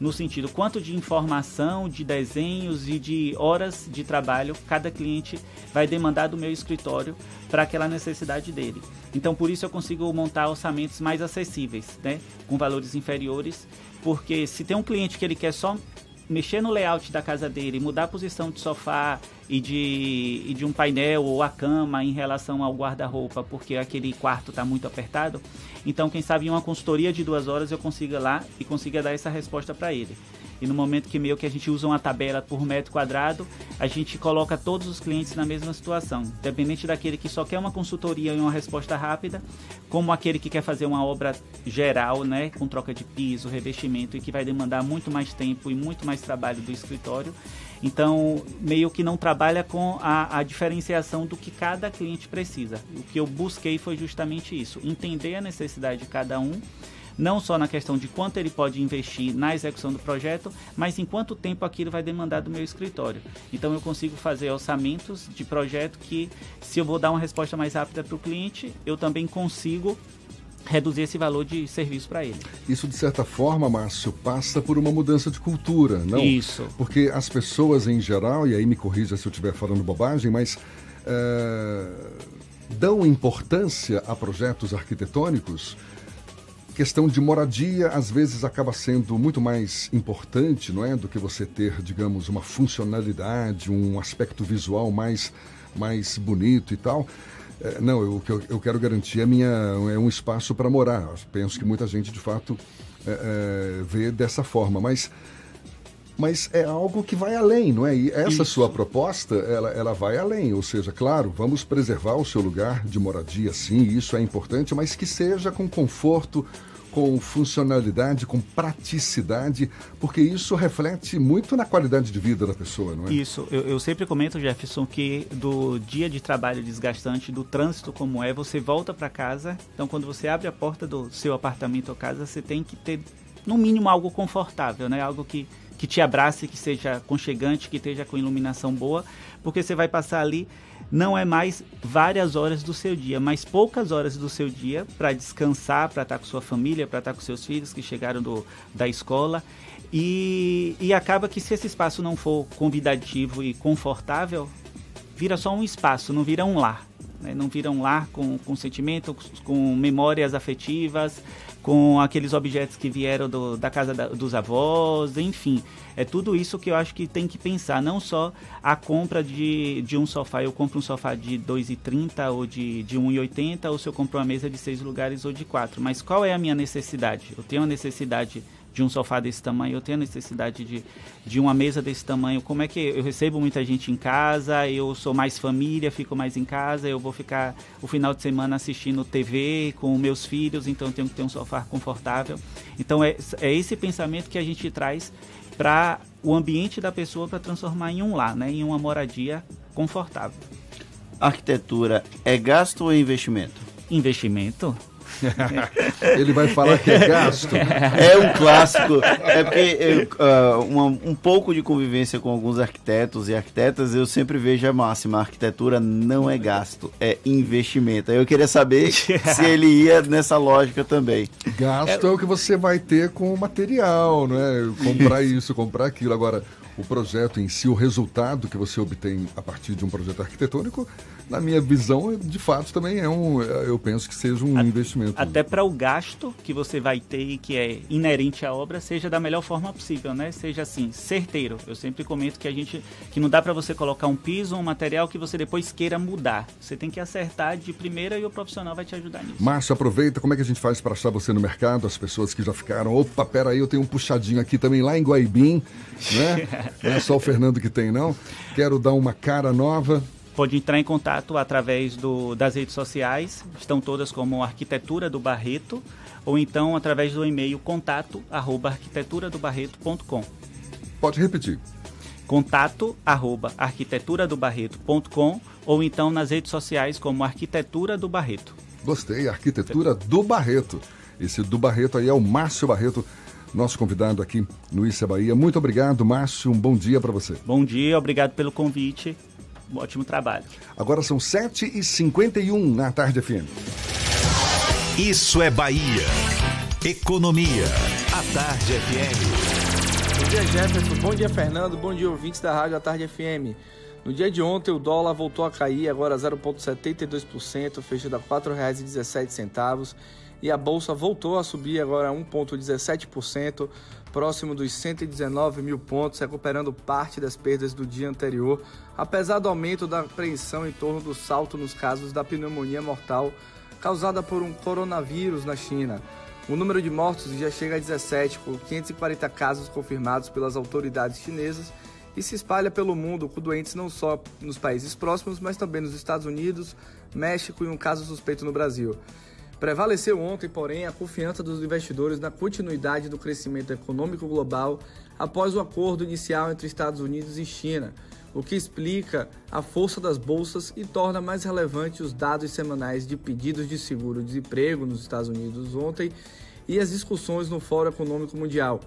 no sentido quanto de informação, de desenhos e de horas de trabalho cada cliente vai demandar do meu escritório para aquela necessidade dele. Então, por isso eu consigo montar orçamentos mais acessíveis, né, com valores inferiores, porque se tem um cliente que ele quer só mexer no layout da casa dele, mudar a posição de sofá e de, e de um painel ou a cama em relação ao guarda-roupa, porque aquele quarto está muito apertado. Então, quem sabe em uma consultoria de duas horas eu consiga lá e consiga dar essa resposta para ele. E no momento que meio que a gente usa uma tabela por metro quadrado, a gente coloca todos os clientes na mesma situação. Independente daquele que só quer uma consultoria e uma resposta rápida, como aquele que quer fazer uma obra geral, né, com troca de piso, revestimento e que vai demandar muito mais tempo e muito mais trabalho do escritório. Então, meio que não trabalha com a, a, diferenciação do que cada cliente precisa. O que eu busquei foi justamente isso: entender a necessidade de cada um, não só na questão de quanto ele pode investir na execução do projeto, mas em quanto tempo aquilo vai demandar do meu escritório. Então, eu consigo fazer orçamentos de projeto que, se eu vou dar uma resposta mais rápida para o cliente, eu também consigo reduzir esse valor de serviço para ele.
Isso, de certa forma, Márcio, passa por uma mudança de cultura, não?
Isso.
Porque as pessoas em geral, e aí me corrija se eu estiver falando bobagem, mas é, dão importância a projetos arquitetônicos. Questão de moradia, às vezes, acaba sendo muito mais importante, não é? Do que você ter, digamos, uma funcionalidade, um aspecto visual mais, mais bonito e tal. É, não, eu, o que eu, eu, quero garantir é, minha, é um espaço para morar. Penso que muita gente, de fato, é, é, vê dessa forma. Mas, mas é algo que vai além, não é? E essa Isso. sua proposta, ela, ela vai além. Ou seja, claro, vamos preservar o seu lugar de moradia, sim, isso é importante, mas que seja com conforto, com funcionalidade, com praticidade, porque isso reflete muito na qualidade de vida da pessoa, não é?
Isso. Eu, eu, sempre comento, Jefferson, que do dia de trabalho desgastante, do trânsito como é, você volta para casa. Então, quando você abre a porta do seu apartamento ou casa, você tem que ter, no mínimo, algo confortável, né? Algo que, que te abrace, que seja conchegante, que esteja com iluminação boa, porque você vai passar ali não é mais várias horas do seu dia, mas poucas horas do seu dia para descansar, para estar com sua família, para estar com seus filhos que chegaram do, da escola. E, e acaba que se esse espaço não for convidativo e confortável, vira só um espaço, não vira um lar. Né? Não vira um lar com, com sentimento, com memórias afetivas, com aqueles objetos que vieram do, da casa da, dos avós, enfim. É tudo isso que eu acho que tem que pensar, não só a compra de, de um sofá. Eu compro um sofá de 2,30 ou de, de 1,80 ou se eu compro uma mesa de seis lugares ou de quatro. Mas qual é a minha necessidade? Eu tenho a necessidade de um sofá desse tamanho, eu tenho a necessidade de, de uma mesa desse tamanho. Como é que eu recebo muita gente em casa, eu sou mais família, fico mais em casa, eu vou ficar o final de semana assistindo TV com meus filhos, então eu tenho que ter um sofá confortável. Então é, é esse pensamento que a gente traz para o ambiente da pessoa para transformar em um lar, né, em uma moradia confortável.
Arquitetura é gasto ou é investimento?
Investimento.
Ele vai falar que é gasto.
É um clássico. É porque eu, uh, uma, um pouco de convivência com alguns arquitetos e arquitetas, eu sempre vejo a máxima: a arquitetura não é gasto, é investimento. Eu queria saber se ele ia nessa lógica também.
Gasto é, é o que você vai ter com o material, não é? Comprar isso, comprar aquilo. Agora, o projeto em si, o resultado que você obtém a partir de um projeto arquitetônico, na minha visão, de fato, também é um, eu penso que seja um investimento.
Até para o gasto que você vai ter e que é inerente à obra, seja da melhor forma possível, né? Seja assim, certeiro. Eu sempre comento que a gente, que não dá para você colocar um piso, um material que você depois queira mudar. Você tem que acertar de primeira e o profissional vai te ajudar nisso.
Márcio, aproveita, como é que a gente faz para achar você no mercado? As pessoas que já ficaram, opa, peraí, eu tenho um puxadinho aqui também lá em Guaibim, né? não é só o Fernando que tem, não. Quero dar uma cara nova
pode entrar em contato através do, das redes sociais, estão todas como Arquitetura do Barreto, ou então através do e-mail contato arroba arquiteturadobarreto.com.
Pode repetir.
Contato arroba arquiteturadobarreto.com ou então nas redes sociais como Arquitetura do Barreto.
Gostei, Arquitetura do Barreto. Esse do Barreto aí é o Márcio Barreto, nosso convidado aqui no Issa Bahia. Muito obrigado, Márcio. Um bom dia para você.
Bom dia, obrigado pelo convite um ótimo trabalho.
Agora são 7h51 na Tarde FM.
Isso é Bahia. Economia. A Tarde FM.
Bom dia, Jefferson. Bom dia, Fernando. Bom dia, ouvintes da Rádio A Tarde FM. No dia de ontem, o dólar voltou a cair, agora 0,72%, fechando a R$ 4,17. E a bolsa voltou a subir, agora 1,17%, próximo dos 119 mil pontos, recuperando parte das perdas do dia anterior, apesar do aumento da apreensão em torno do salto nos casos da pneumonia mortal causada por um coronavírus na China. O número de mortos já chega a 17, com 540 casos confirmados pelas autoridades chinesas e se espalha pelo mundo com doentes não só nos países próximos, mas também nos Estados Unidos, México e um caso suspeito no Brasil. Prevaleceu ontem, porém, a confiança dos investidores na continuidade do crescimento econômico global após o acordo inicial entre Estados Unidos e China, o que explica a força das bolsas e torna mais relevante os dados semanais de pedidos de seguro-desemprego nos Estados Unidos ontem e as discussões no Fórum Econômico Mundial.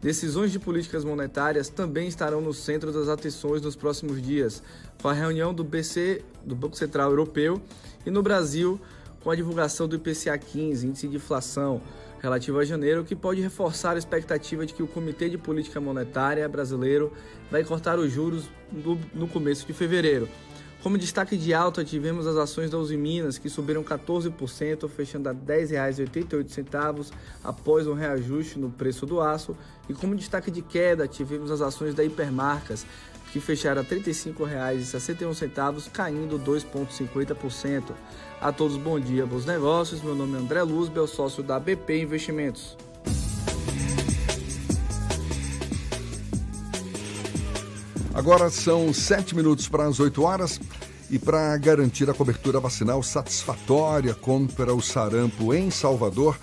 Decisões de políticas monetárias também estarão no centro das atenções nos próximos dias, com a reunião do BC, do Banco Central Europeu, e no Brasil, com a divulgação do IPCA 15, índice de inflação, relativo a janeiro, que pode reforçar a expectativa de que o Comitê de Política Monetária brasileiro vai cortar os juros no, começo de fevereiro. Como destaque de alta, tivemos as ações da Uzi Minas, que subiram 14%, fechando a R$ 10,88 após um reajuste no preço do aço. E como destaque de queda, tivemos as ações da Hipermarcas, que fecharam a R$ 35,61, caindo 2,50%. A todos, bom dia, bons negócios. Meu nome é André Luzbel, sócio da BP Investimentos.
Agora são sete minutos para as 8 horas e para garantir a cobertura vacinal satisfatória contra o sarampo em Salvador,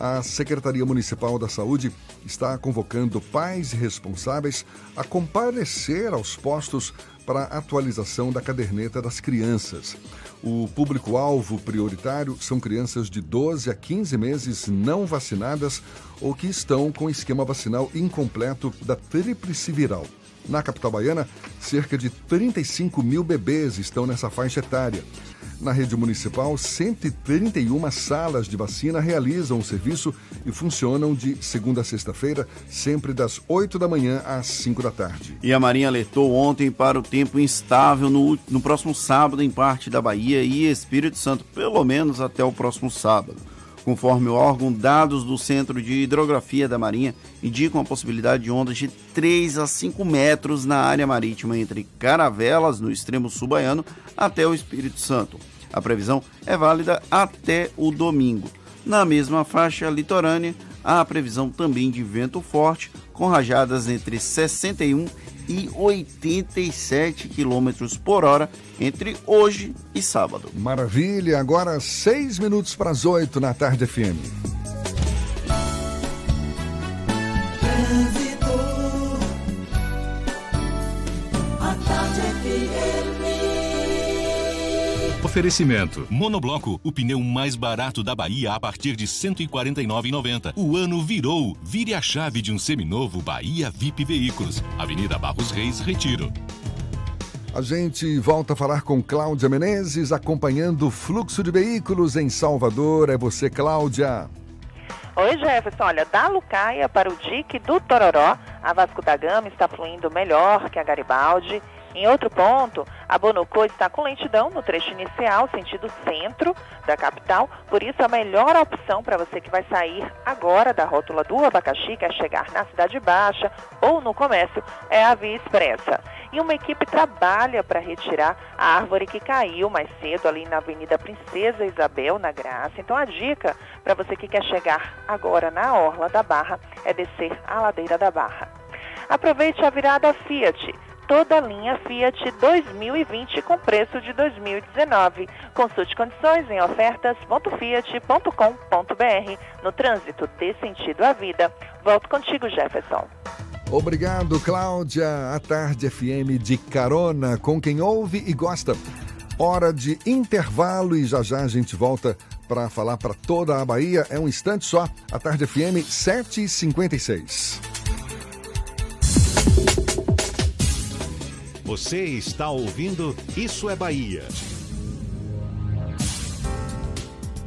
a Secretaria Municipal da Saúde está convocando pais responsáveis a comparecer aos postos para a atualização da caderneta das crianças. O público-alvo prioritário são crianças de 12 a 15 meses não vacinadas ou que estão com esquema vacinal incompleto da tríplice viral. Na capital baiana, cerca de 35 mil bebês estão nessa faixa etária. Na rede municipal, 131 salas de vacina realizam o serviço e funcionam de segunda a sexta-feira, sempre das 8 da manhã às 5 da tarde.
E a Marinha alertou ontem para o tempo instável no, no próximo sábado em parte da Bahia e Espírito Santo, pelo menos até o próximo sábado. Conforme o órgão, dados do Centro de Hidrografia da Marinha indicam a possibilidade de ondas de 3 a 5 metros na área marítima entre Caravelas, no extremo sul baiano, até o Espírito Santo. A previsão é válida até o domingo. Na mesma faixa litorânea, há a previsão também de vento forte, com rajadas entre 61 e 87 km por hora entre hoje e sábado.
Maravilha, agora seis minutos para as oito na tarde FM.
Oferecimento. Monobloco, o pneu mais barato da Bahia a partir de R$ 149,90. O ano virou. Vire a chave de um seminovo Bahia VIP Veículos. Avenida Barros Reis, Retiro.
A gente volta a falar com Cláudia Menezes, acompanhando o fluxo de veículos em Salvador. É você, Cláudia.
Oi, Jefferson. Olha, da Lucaia para o dique do Tororó, a Vasco da Gama está fluindo melhor que a Garibaldi. Em outro ponto, a Bonocô está com lentidão no trecho inicial, sentido centro da capital, por isso a melhor opção para você que vai sair agora da rótula do abacaxi, quer chegar na Cidade Baixa ou no comércio, é a Via Expressa. E uma equipe trabalha para retirar a árvore que caiu mais cedo ali na Avenida Princesa Isabel, na Graça. Então a dica para você que quer chegar agora na Orla da Barra é descer a ladeira da Barra. Aproveite a virada Fiat toda a linha Fiat 2020 com preço de 2019. Consulte condições em ofertas.fiat.com.br. No trânsito, dê sentido à vida. Volto contigo, Jefferson.
Obrigado, Cláudia. A Tarde FM de carona com quem ouve e gosta. Hora de intervalo e já já a gente volta para falar para toda a Bahia. É um instante só. A Tarde FM 7h56.
Você está ouvindo Isso é Bahia.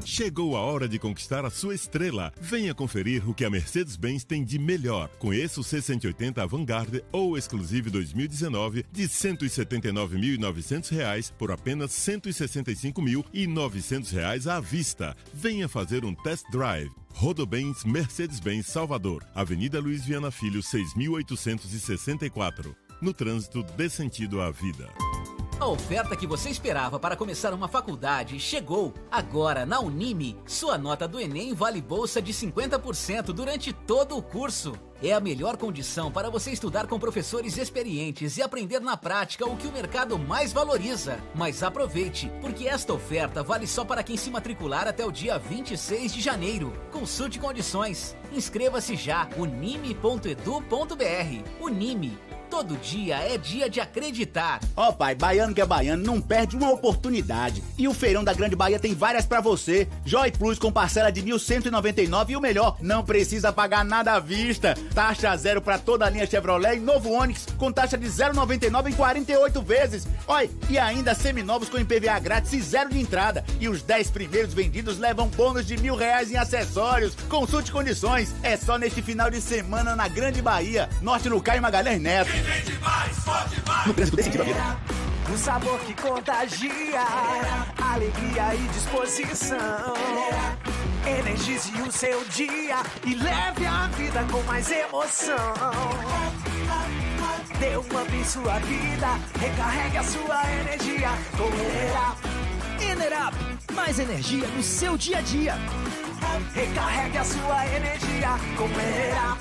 Chegou a hora de conquistar a sua estrela. Venha conferir o que a Mercedes-Benz tem de melhor. Conheça o C180 Avantgarde ou Exclusive 2019 de R$ 179.900 por apenas R$ 165.900 à vista. Venha fazer um test drive. Rodobens Mercedes-Benz Salvador, Avenida Luiz Viana Filho, 6864. No trânsito, dê sentido à vida.
A oferta que você esperava para começar uma faculdade chegou. Agora, na Unime, sua nota do Enem vale bolsa de 50% durante todo o curso. É a melhor condição para você estudar com professores experientes e aprender na prática o que o mercado mais valoriza. Mas aproveite, porque esta oferta vale só para quem se matricular até o dia 26 de janeiro. Consulte condições. Inscreva-se já unime.edu.br. Unime Todo dia é dia de acreditar.
Ó oh, pai, baiano que é baiano não perde uma oportunidade. E o feirão da Grande Bahia tem várias para você. Joy Plus com parcela de 1.199 e o melhor, não precisa pagar nada à vista. Taxa zero para toda a linha Chevrolet e novo Onix com taxa de 0,99 em 48 vezes. Oi, e ainda seminovos com IPVA grátis e zero de entrada. E os 10 primeiros vendidos levam bônus de mil reais em acessórios. Consulte condições. É só neste final de semana na Grande Bahia. Norte no Caio Magalhães Neto vende mais, pode mais. No trânsito decisivo vida.
O sabor que contagia, alegria e disposição. Energize o seu dia e leve a vida com mais emoção. Dê um up em sua vida, recarregue a sua energia com Enerap.
Enerap, mais energia no seu dia a dia.
Recarregue a sua energia com Enerap.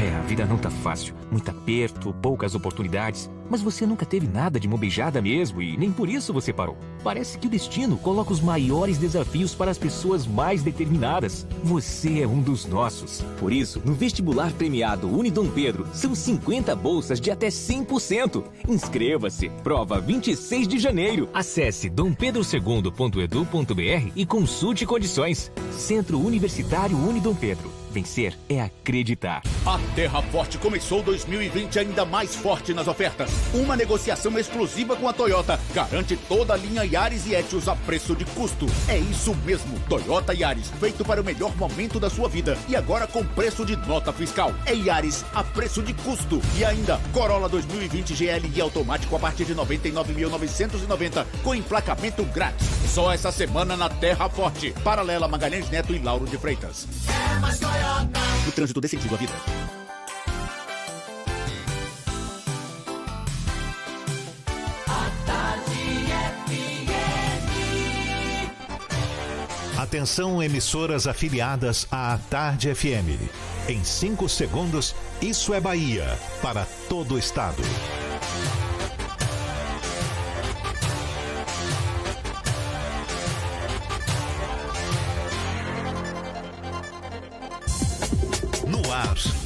É, a vida não tá fácil. Muito aperto, poucas oportunidades. Mas você nunca teve nada de mobejada mesmo e nem por isso você parou. Parece que o destino coloca os maiores desafios para as pessoas mais determinadas. Você é um dos nossos. Por isso, no vestibular premiado Unidom Pedro, são 50 bolsas de até 100%. Inscreva-se. Prova 26 de janeiro. Acesse dompedrosegunda.edu.br e consulte condições. Centro Universitário Unidom Pedro. Vencer é acreditar.
A Terra Forte começou 2020 ainda mais forte nas ofertas. Uma negociação exclusiva com a Toyota garante toda a linha Yaris e Etios a preço de custo. É isso mesmo, Toyota Yaris, feito para o melhor momento da sua vida e agora com preço de nota fiscal. É Yaris a preço de custo. E ainda, Corolla 2020 GLI automático a partir de 99.990 com emplacamento grátis. Só essa semana na Terra Forte. Paralela Magalhães Neto e Lauro de Freitas. Mais Toyota. O trânsito dê à vida.
Atenção, emissoras afiliadas à Tarde FM. Em 5 segundos, isso é Bahia para todo o estado.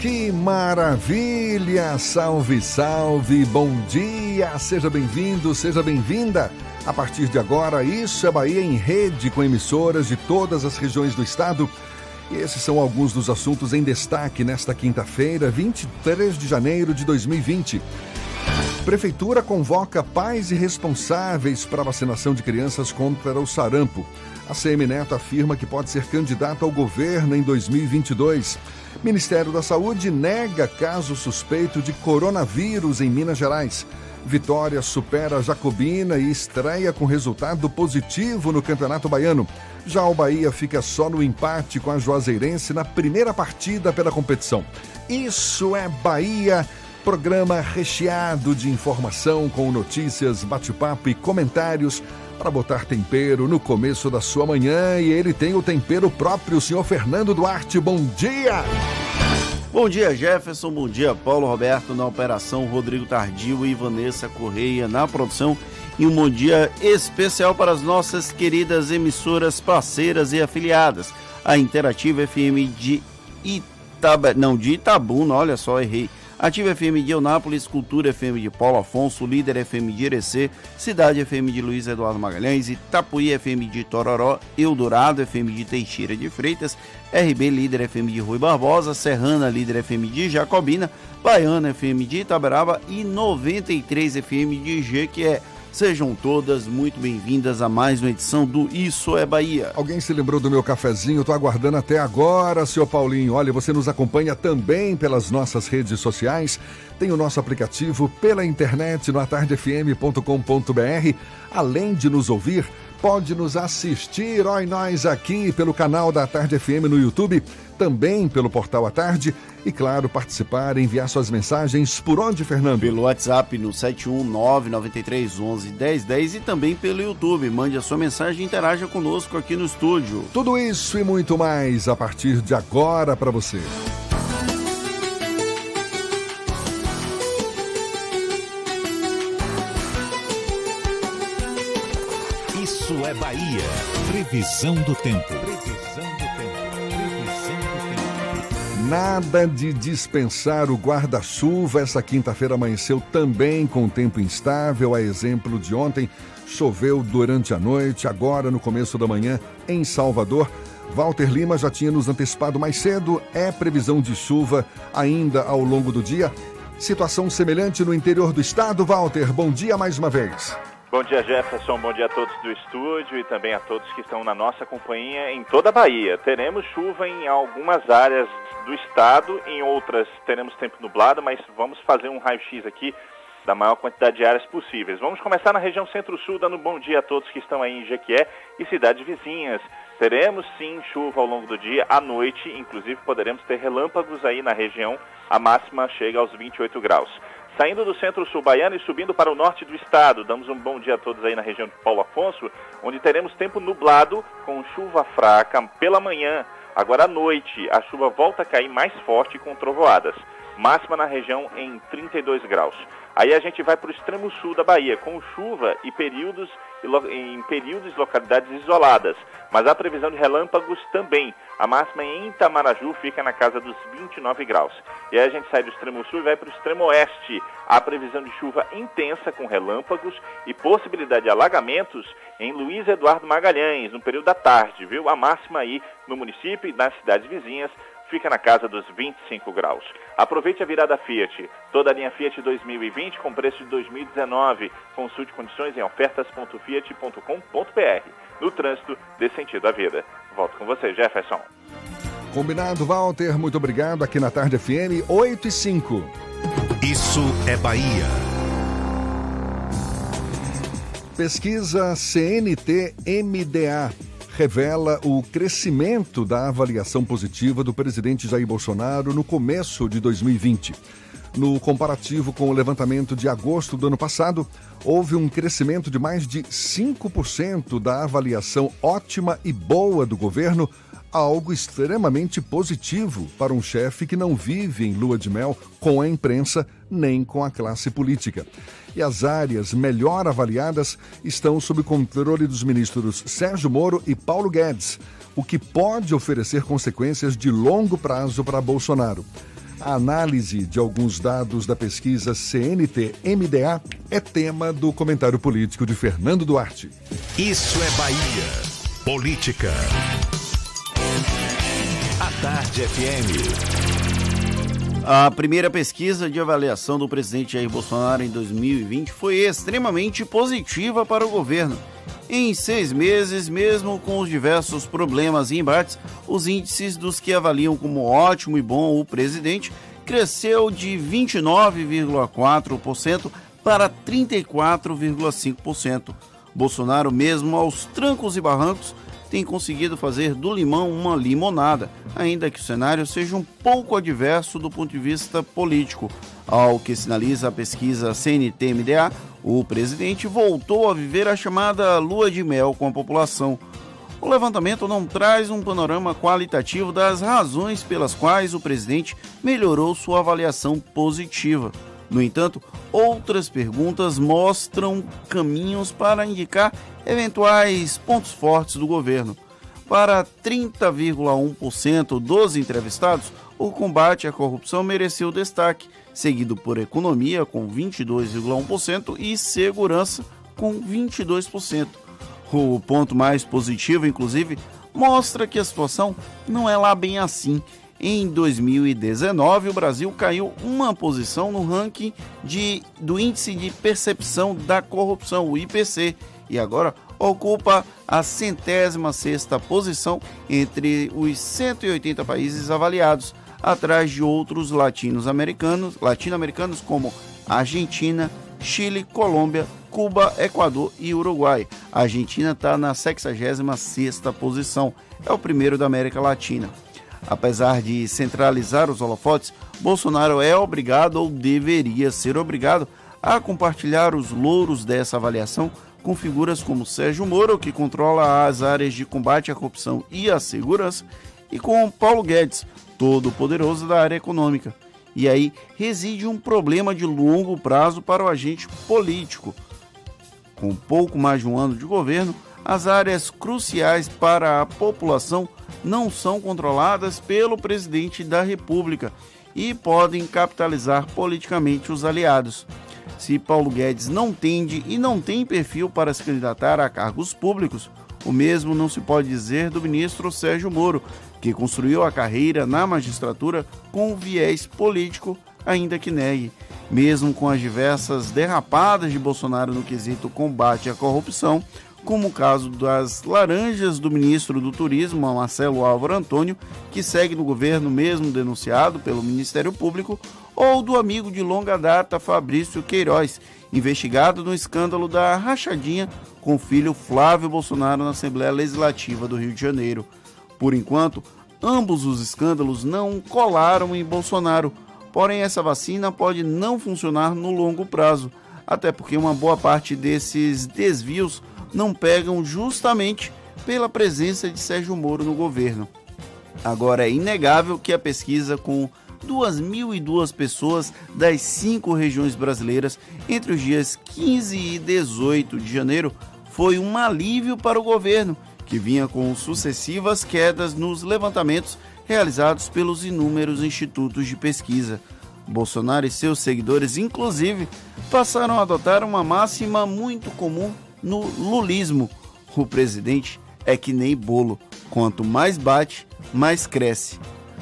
Que maravilha! Salve, salve! Bom dia! Seja bem-vindo, seja bem-vinda! A partir de agora, Isso é Bahia em rede com emissoras de todas as regiões do estado. E esses são alguns dos assuntos em destaque nesta quinta-feira, 23 de janeiro de 2020. Prefeitura convoca pais e responsáveis para vacinação de crianças contra o sarampo. A CM Neto afirma que pode ser candidato ao governo em 2022. Ministério da Saúde nega caso suspeito de coronavírus em Minas Gerais. Vitória supera Jacobina e estreia com resultado positivo no Campeonato Baiano. Já o Bahia fica só no empate com a Juazeirense na primeira partida pela competição. Isso é Bahia, programa recheado de informação com notícias, bate-papo e comentários para botar tempero no começo da sua manhã e ele tem o tempero próprio, o senhor Fernando Duarte. Bom dia!
Bom dia, Jefferson. Bom dia, Paulo Roberto na operação, Rodrigo Tardio e Vanessa Correia na produção. E um bom dia especial para as nossas queridas emissoras parceiras e afiliadas. A Interativa FM de Itaba... não, de Itabuna, olha só, errei Ativa FM de Eunápolis, Cultura FM de Paulo Afonso, Líder FM de Irecê, Cidade FM de Luiz Eduardo Magalhães, Itapuí FM de Tororó, Eldorado FM de Teixeira de Freitas, RB Líder FM de Rui Barbosa, Serrana Líder FM de Jacobina, Baiana FM de Itaberaba e 93 FM de Jequié. Sejam todas muito bem-vindas a mais uma edição do Isso é Bahia.
Alguém se lembrou do meu cafezinho? Tô aguardando até agora, seu Paulinho. Olha, você nos acompanha também pelas nossas redes sociais. Tem o nosso aplicativo pela internet no atardefm.com.br. Além de nos ouvir, pode nos assistir, e nós aqui pelo canal da Tarde FM no YouTube, também pelo portal à tarde e, claro, participar, enviar suas mensagens por onde, Fernando?
Pelo WhatsApp no 71993111010 e também pelo YouTube. Mande a sua mensagem e interaja conosco aqui no estúdio.
Tudo isso e muito mais a partir de agora para você.
Previsão do tempo. Previsão do tempo. Previsão do tempo.
Nada de dispensar o guarda-chuva. Essa quinta-feira amanheceu também com tempo instável, a exemplo de ontem. Choveu durante a noite, agora no começo da manhã em Salvador. Walter Lima já tinha nos antecipado mais cedo, é previsão de chuva ainda ao longo do dia. Situação semelhante no interior do estado. Walter, bom dia mais uma vez.
Bom dia, Jefferson. Bom dia a todos do estúdio e também a todos que estão na nossa companhia em toda a Bahia. Teremos chuva em algumas áreas do estado, em outras teremos tempo nublado, mas vamos fazer um raio-x aqui da maior quantidade de áreas possíveis. Vamos começar na região centro-sul, dando bom dia a todos que estão aí em Jequié e cidades vizinhas. Teremos sim chuva ao longo do dia, à noite, inclusive poderemos ter relâmpagos aí na região. A máxima chega aos 28 graus. Saindo do centro-sul baiano e subindo para o norte do estado, damos um bom dia a todos aí na região de Paulo Afonso, onde teremos tempo nublado com chuva fraca pela manhã. Agora à noite, a chuva volta a cair mais forte com trovoadas. Máxima na região em 32 graus. Aí a gente vai para o extremo sul da Bahia, com chuva e períodos em períodos e localidades isoladas, mas há previsão de relâmpagos também. A máxima em Itamaraju fica na casa dos 29 graus. E aí a gente sai do extremo sul e vai para o extremo oeste. Há previsão de chuva intensa com relâmpagos e possibilidade de alagamentos em Luiz Eduardo Magalhães, no período da tarde, viu? A máxima aí no município e nas cidades vizinhas fica na casa dos 25 graus. Aproveite a virada Fiat. Toda a linha Fiat 2020 com preço de 2019. Consulte condições em ofertas.fiat.com.br. No trânsito, dê sentido à vida. Volto com você, Jefferson.
Combinado, Walter. Muito obrigado. Aqui na Tarde FM, 8 e 5.
Isso é Bahia.
Pesquisa CNT-MDA revela o crescimento da avaliação positiva do presidente Jair Bolsonaro no começo de 2020. No comparativo com o levantamento de agosto do ano passado, houve um crescimento de mais de 5% da avaliação ótima e boa do governo, algo extremamente positivo para um chefe que não vive em lua de mel com a imprensa nem com a classe política. E as áreas melhor avaliadas estão sob controle dos ministros Sérgio Moro e Paulo Guedes, o que pode oferecer consequências de longo prazo para Bolsonaro. A análise de alguns dados da pesquisa CNT-MDA é tema do comentário político de Fernando Duarte.
Isso é Bahia. Política. A Tarde FM.
A primeira pesquisa de avaliação do presidente Jair Bolsonaro em 2020 foi extremamente positiva para o governo. Em seis meses, mesmo com os diversos problemas e embates, os índices dos que avaliam como ótimo e bom o presidente cresceu de 29,4% para 34,5%. Bolsonaro, mesmo aos trancos e barrancos, tem conseguido fazer do limão uma limonada, ainda que o cenário seja um pouco adverso do ponto de vista político. Ao que sinaliza a pesquisa CNT-MDA, o presidente voltou a viver a chamada lua de mel com a população. O levantamento não traz um panorama qualitativo das razões pelas quais o presidente melhorou sua avaliação positiva. No entanto, outras perguntas mostram caminhos para indicar eventuais pontos fortes do governo. Para 30,1% dos entrevistados, o combate à corrupção mereceu destaque, seguido por economia com 22,1% e segurança com 22%. O ponto mais positivo, inclusive, mostra que a situação não é lá bem assim Em 2019, o Brasil caiu uma posição no ranking de, do Índice de Percepção da Corrupção, o IPC, e agora ocupa a centésima sexta posição entre os 180 países avaliados, atrás de outros latinos-americanos, latino-americanos como Argentina, Chile, Colômbia, Cuba, Equador e Uruguai. A Argentina está na 66ª posição, é o primeiro da América Latina. Apesar de centralizar os holofotes, Bolsonaro é obrigado ou deveria ser obrigado a compartilhar os louros dessa avaliação com figuras como Sérgio Moro, que controla as áreas de combate à corrupção e à segurança, e com Paulo Guedes, todo poderoso da área econômica. E aí reside um problema de longo prazo para o agente político. Com pouco mais de um ano de governo, as áreas cruciais para a população não são controladas pelo presidente da República e podem capitalizar politicamente os aliados. Se Paulo Guedes não tende e não tem perfil para se candidatar a cargos públicos, o mesmo não se pode dizer do ministro Sérgio Moro, que construiu a carreira na magistratura com viés político, ainda que negue. Mesmo com as diversas derrapadas de Bolsonaro no quesito combate à corrupção, como o caso das laranjas do ministro do Turismo, Marcelo Álvaro Antônio, que segue no governo mesmo denunciado pelo Ministério Público, ou do amigo de longa data Fabrício Queiroz, investigado no escândalo da rachadinha com o filho Flávio Bolsonaro na Assembleia Legislativa do Rio de Janeiro. Por enquanto, ambos os escândalos não colaram em Bolsonaro, porém essa vacina pode não funcionar no longo prazo, até porque uma boa parte desses desvios não pegam justamente pela presença de Sérgio Moro no governo. Agora é inegável que a pesquisa com 2.002 pessoas das cinco regiões brasileiras entre os dias 15 e 18 de janeiro foi um alívio para o governo, que vinha com sucessivas quedas nos levantamentos realizados pelos inúmeros institutos de pesquisa. Bolsonaro e seus seguidores, inclusive, passaram a adotar uma máxima muito comum no lulismo. O presidente é que nem bolo, quanto mais bate, mais cresce.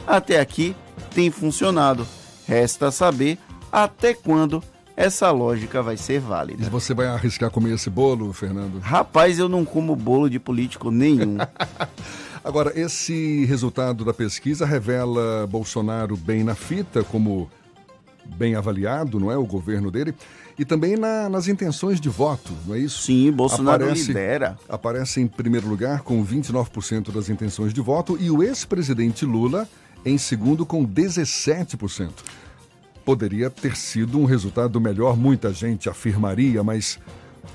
Até aqui tem funcionado. Resta saber até quando essa lógica vai ser válida.
E você vai arriscar comer esse bolo, Fernando?
Rapaz, eu não como bolo de político nenhum.
Agora, esse resultado da pesquisa revela Bolsonaro bem na fita, como bem avaliado, não é? O governo dele. E também na, nas intenções de voto, não é isso?
Sim, Bolsonaro aparece, lidera.
Aparece em primeiro lugar com 29% das intenções de voto e o ex-presidente Lula em segundo com 17%. Poderia ter sido um resultado melhor, muita gente afirmaria, mas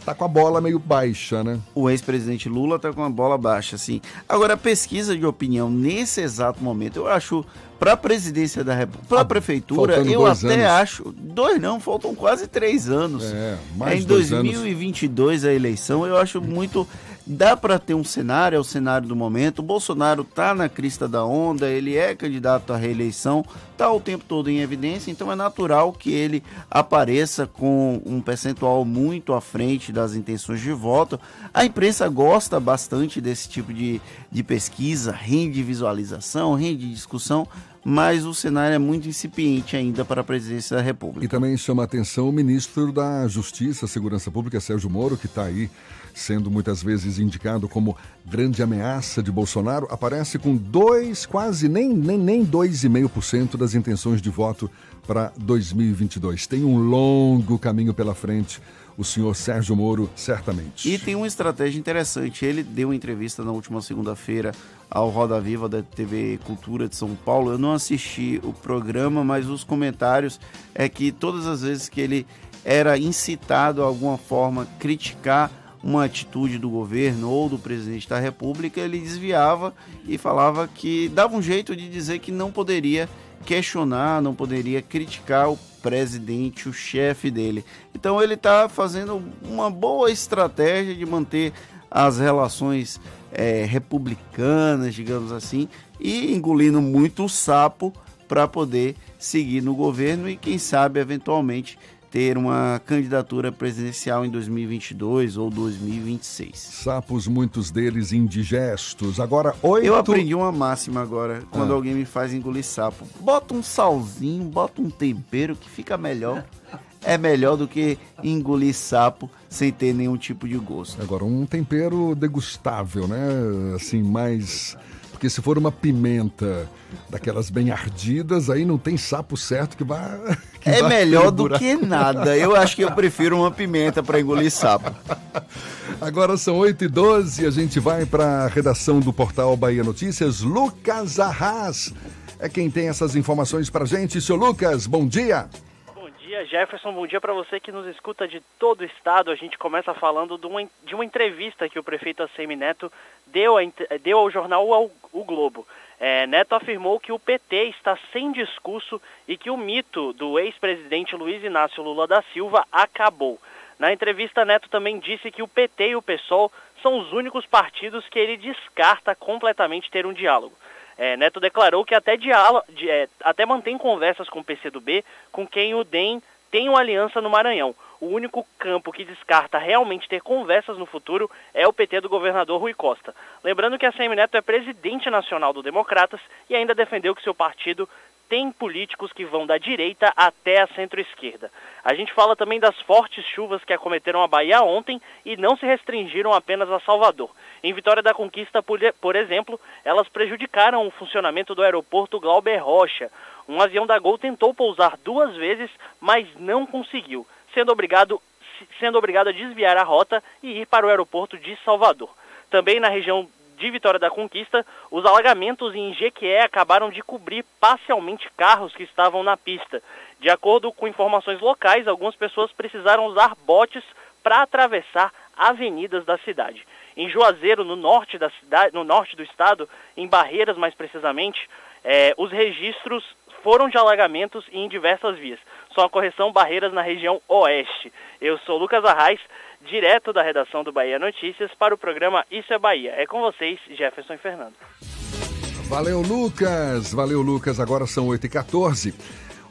tá com a bola meio baixa, né?
O ex-presidente Lula tá com a bola baixa, sim. Agora, a pesquisa de opinião nesse exato momento, eu acho para a presidência da República, para a ah, prefeitura, eu até anos. acho. Dois não, faltam quase três anos. É, mais é em 2022 anos. a eleição, eu acho muito dá para ter um cenário, é o cenário do momento. O Bolsonaro está na crista da onda, ele é candidato à reeleição, está o tempo todo em evidência, então é natural que ele apareça com um percentual muito à frente das intenções de voto. A imprensa gosta bastante desse tipo de, de pesquisa, rende visualização, rende discussão, mas o cenário é muito incipiente ainda para a presidência da República.
E também chama a atenção o ministro da Justiça, Segurança Pública, Sérgio Moro, que está aí sendo muitas vezes indicado como grande ameaça de Bolsonaro, aparece com dois, quase nem, nem, nem 2,5% das intenções de voto para 2022. Tem um longo caminho pela frente o senhor Sérgio Moro, certamente.
E tem uma estratégia interessante. Ele deu uma entrevista na última segunda-feira ao Roda Viva da TV Cultura de São Paulo. Eu não assisti o programa, mas os comentários é que todas as vezes que ele era incitado a alguma forma criticar uma atitude do governo ou do presidente da República, ele desviava e falava que dava um jeito de dizer que não poderia questionar, não poderia criticar o presidente, o chefe dele. Então ele está fazendo uma boa estratégia de manter as relações é, republicanas, digamos assim, e engolindo muito o sapo para poder seguir no governo e, quem sabe, eventualmente ter uma candidatura presidencial em 2022 ou 2026.
Sapos, muitos deles indigestos. Agora, oito...
Eu aprendi uma máxima agora, quando
Ah.
alguém me faz engolir sapo. Bota um salzinho, bota um tempero que fica melhor. É melhor do que engolir sapo sem ter nenhum tipo de gosto.
Agora, um tempero degustável, né? Assim, mais. Porque se for uma pimenta daquelas bem ardidas, aí não tem sapo certo que vai. que
É
vai
melhor do que nada. Eu acho que eu prefiro uma pimenta para engolir sapo.
Agora são 8 e 12 a gente vai para a redação do portal Bahia Notícias. Lucas Arras é quem tem essas informações para gente. Seu Lucas, bom dia.
Bom dia, Jefferson. Bom dia para você que nos escuta de todo o estado. A gente começa falando de uma, de uma entrevista que o prefeito ACM Neto deu, a deu ao jornal o, Globo. É, Neto afirmou que o PT está sem discurso e que o mito do ex-presidente Luiz Inácio Lula da Silva acabou. Na entrevista, Neto também disse que o PT e o PSOL são os únicos partidos que ele descarta completamente ter um diálogo. É, Neto declarou que até, diálogo, é, até mantém conversas com o PCdoB, com quem o DEM tem uma aliança no Maranhão. O único campo que descarta realmente ter conversas no futuro é o PT do governador Rui Costa. Lembrando que a CM Neto é presidente nacional do Democratas e ainda defendeu que seu partido tem políticos que vão da direita até a centro-esquerda. A gente fala também das fortes chuvas que acometeram a Bahia ontem e não se restringiram apenas a Salvador. Em Vitória da Conquista, por, exemplo, elas prejudicaram o funcionamento do aeroporto Glauber Rocha. Um avião da Gol tentou pousar duas vezes, mas não conseguiu, sendo obrigado, sendo obrigado a desviar a rota e ir para o aeroporto de Salvador. Também na região de Vitória da Conquista, os alagamentos em Jequié acabaram de cobrir parcialmente carros que estavam na pista. De acordo com informações locais, algumas pessoas precisaram usar botes para atravessar avenidas da cidade. Em Juazeiro, no norte da cidade, no norte do estado, em Barreiras mais precisamente, eh, os registros foram de alagamentos e em diversas vias. Só a correção Barreiras na região oeste. Eu sou Lucas Arraes, direto da redação do Bahia Notícias para o programa Isso é Bahia. É com vocês, Jefferson e Fernando.
Valeu, Lucas. Valeu, Lucas. Agora são 8 e 14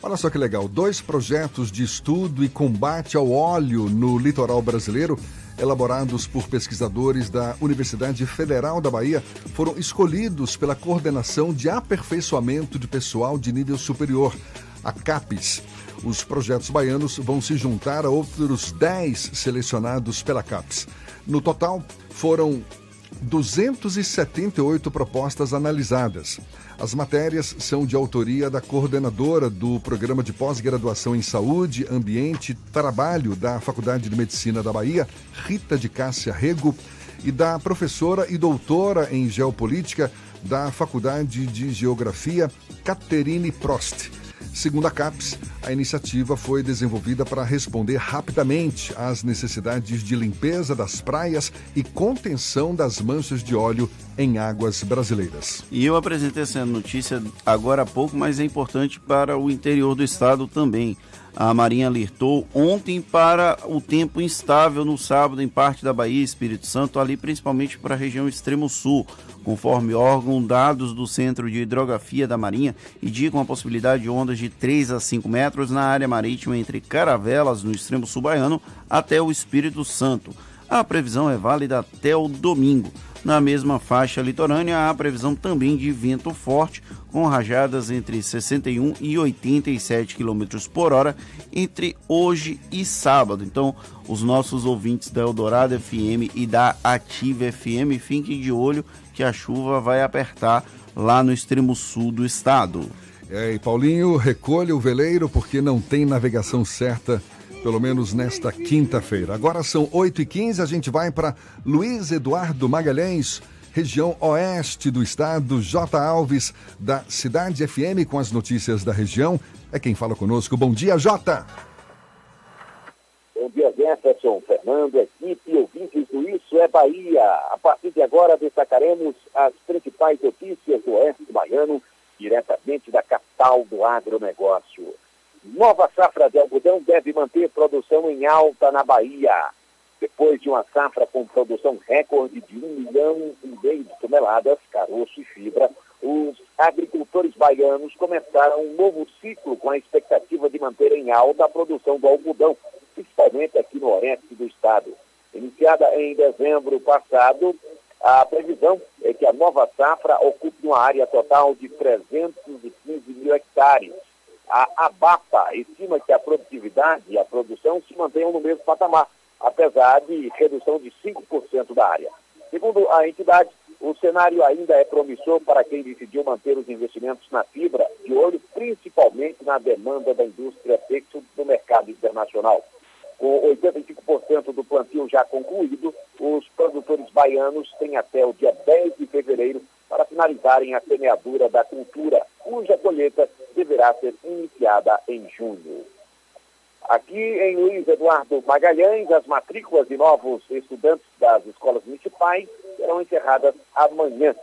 Olha só que legal. Dois projetos de estudo e combate ao óleo no litoral brasileiro, elaborados por pesquisadores da Universidade Federal da Bahia, foram escolhidos pela Coordenação de Aperfeiçoamento de Pessoal de Nível Superior, a CAPES. Os projetos baianos vão se juntar a outros 10 selecionados pela CAPES. No total, foram 278 propostas analisadas. As matérias são de autoria da coordenadora do Programa de Pós-Graduação em Saúde, Ambiente e Trabalho da Faculdade de Medicina da Bahia, Rita de Cássia Rego, e da professora e doutora em Geopolítica da Faculdade de Geografia, Caterine Prost. Segundo a CAPES, a iniciativa foi desenvolvida para responder rapidamente às necessidades de limpeza das praias e contenção das manchas de óleo em águas brasileiras.
E eu apresentei essa notícia agora há pouco, mas é importante para o interior do estado também. A Marinha alertou ontem para o tempo instável no sábado em parte da Bahia e Espírito Santo, ali principalmente para a região extremo sul. Conforme órgão, dados do Centro de Hidrografia da Marinha indicam a possibilidade de ondas de 3 a 5 metros na área marítima entre Caravelas, no extremo sul baiano, até o Espírito Santo. A previsão é válida até o domingo. Na mesma faixa litorânea, há previsão também de vento forte, com rajadas entre 61 e 87 km por hora entre hoje e sábado. Então, os nossos ouvintes da Eldorado FM e da Ativa FM fiquem de olho que a chuva vai apertar lá no extremo sul do estado.
É, e Paulinho, recolha o veleiro porque não tem navegação certa pelo menos nesta quinta-feira. Agora são 8h15, a gente vai para Luiz Eduardo Magalhães, região oeste do estado, J. Alves, da Cidade FM, com as notícias da região. É quem fala conosco. Bom dia, Jota!
Bom dia, Jefferson, Fernando, equipe e ouvintes do Isso é Bahia. A partir de agora destacaremos as principais notícias do Oeste Baiano, diretamente da capital do agronegócio. Nova safra de algodão deve manter produção em alta na Bahia. Depois de uma safra com produção recorde de 1 milhão e meio de toneladas, caroço e fibra, os agricultores baianos começaram um novo ciclo com a expectativa de manter em alta a produção do algodão, principalmente aqui no oeste do estado. Iniciada em dezembro passado, a previsão é que a nova safra ocupe uma área total de 315 mil hectares. A ABAPA estima que a produtividade e a produção se mantenham no mesmo patamar, apesar de redução de 5% da área. Segundo a entidade, o cenário ainda é promissor para quem decidiu manter os investimentos na fibra, de olho principalmente na demanda da indústria textil no mercado internacional. Com 85% do plantio já concluído, os produtores baianos têm até o dia 10 de fevereiro para finalizarem a semeadura da cultura, cuja colheita deverá ser iniciada em junho. Aqui em Luiz Eduardo Magalhães, as matrículas de novos estudantes das escolas municipais serão encerradas amanhã.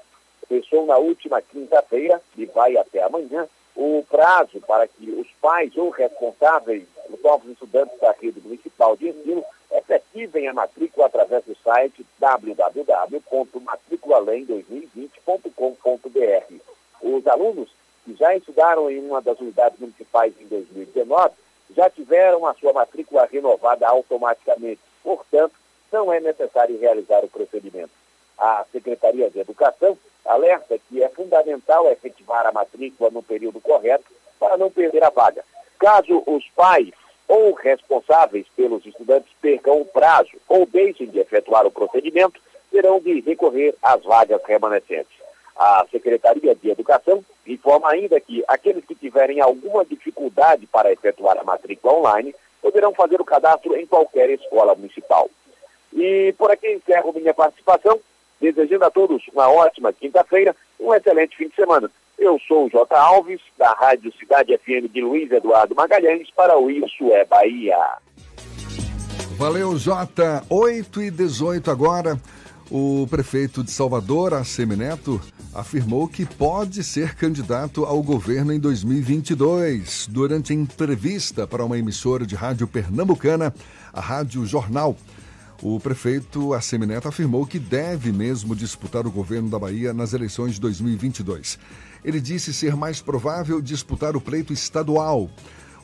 Fechou na última quinta-feira e vai até amanhã o prazo para que os pais ou responsáveis, os novos estudantes da rede municipal de ensino, efetivem a matrícula através do site www.matriculalém2020.com.br. Os alunos que já estudaram em uma das unidades municipais em 2019 já tiveram a sua matrícula renovada automaticamente. Portanto, não é necessário realizar o procedimento. A Secretaria de Educação alerta que é fundamental efetivar a matrícula no período correto para não perder a vaga. Caso os pais ou responsáveis pelos estudantes percam o prazo ou deixem de efetuar o procedimento, terão de recorrer às vagas remanescentes. A Secretaria de Educação informa ainda que aqueles que tiverem alguma dificuldade para efetuar a matrícula online poderão fazer o cadastro em qualquer escola municipal. E por aqui encerro minha participação, desejando a todos uma ótima quinta-feira, um excelente fim de semana. Eu sou o J. Alves, da Rádio Cidade FM de Luiz Eduardo Magalhães, para o Isso é Bahia.
Valeu, Jota. 8 e 18 agora. O prefeito de Salvador, Assemineto, afirmou que pode ser candidato ao governo em 2022. Durante entrevista para uma emissora de rádio pernambucana, a Rádio Jornal, o prefeito Assemineto afirmou que deve mesmo disputar o governo da Bahia nas eleições de 2022. Ele disse ser mais provável disputar o pleito estadual.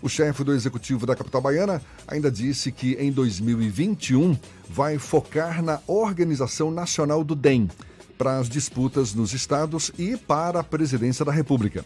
O chefe do executivo da capital baiana ainda disse que em 2021 vai focar na organização nacional do DEM para as disputas nos estados e para a presidência da República.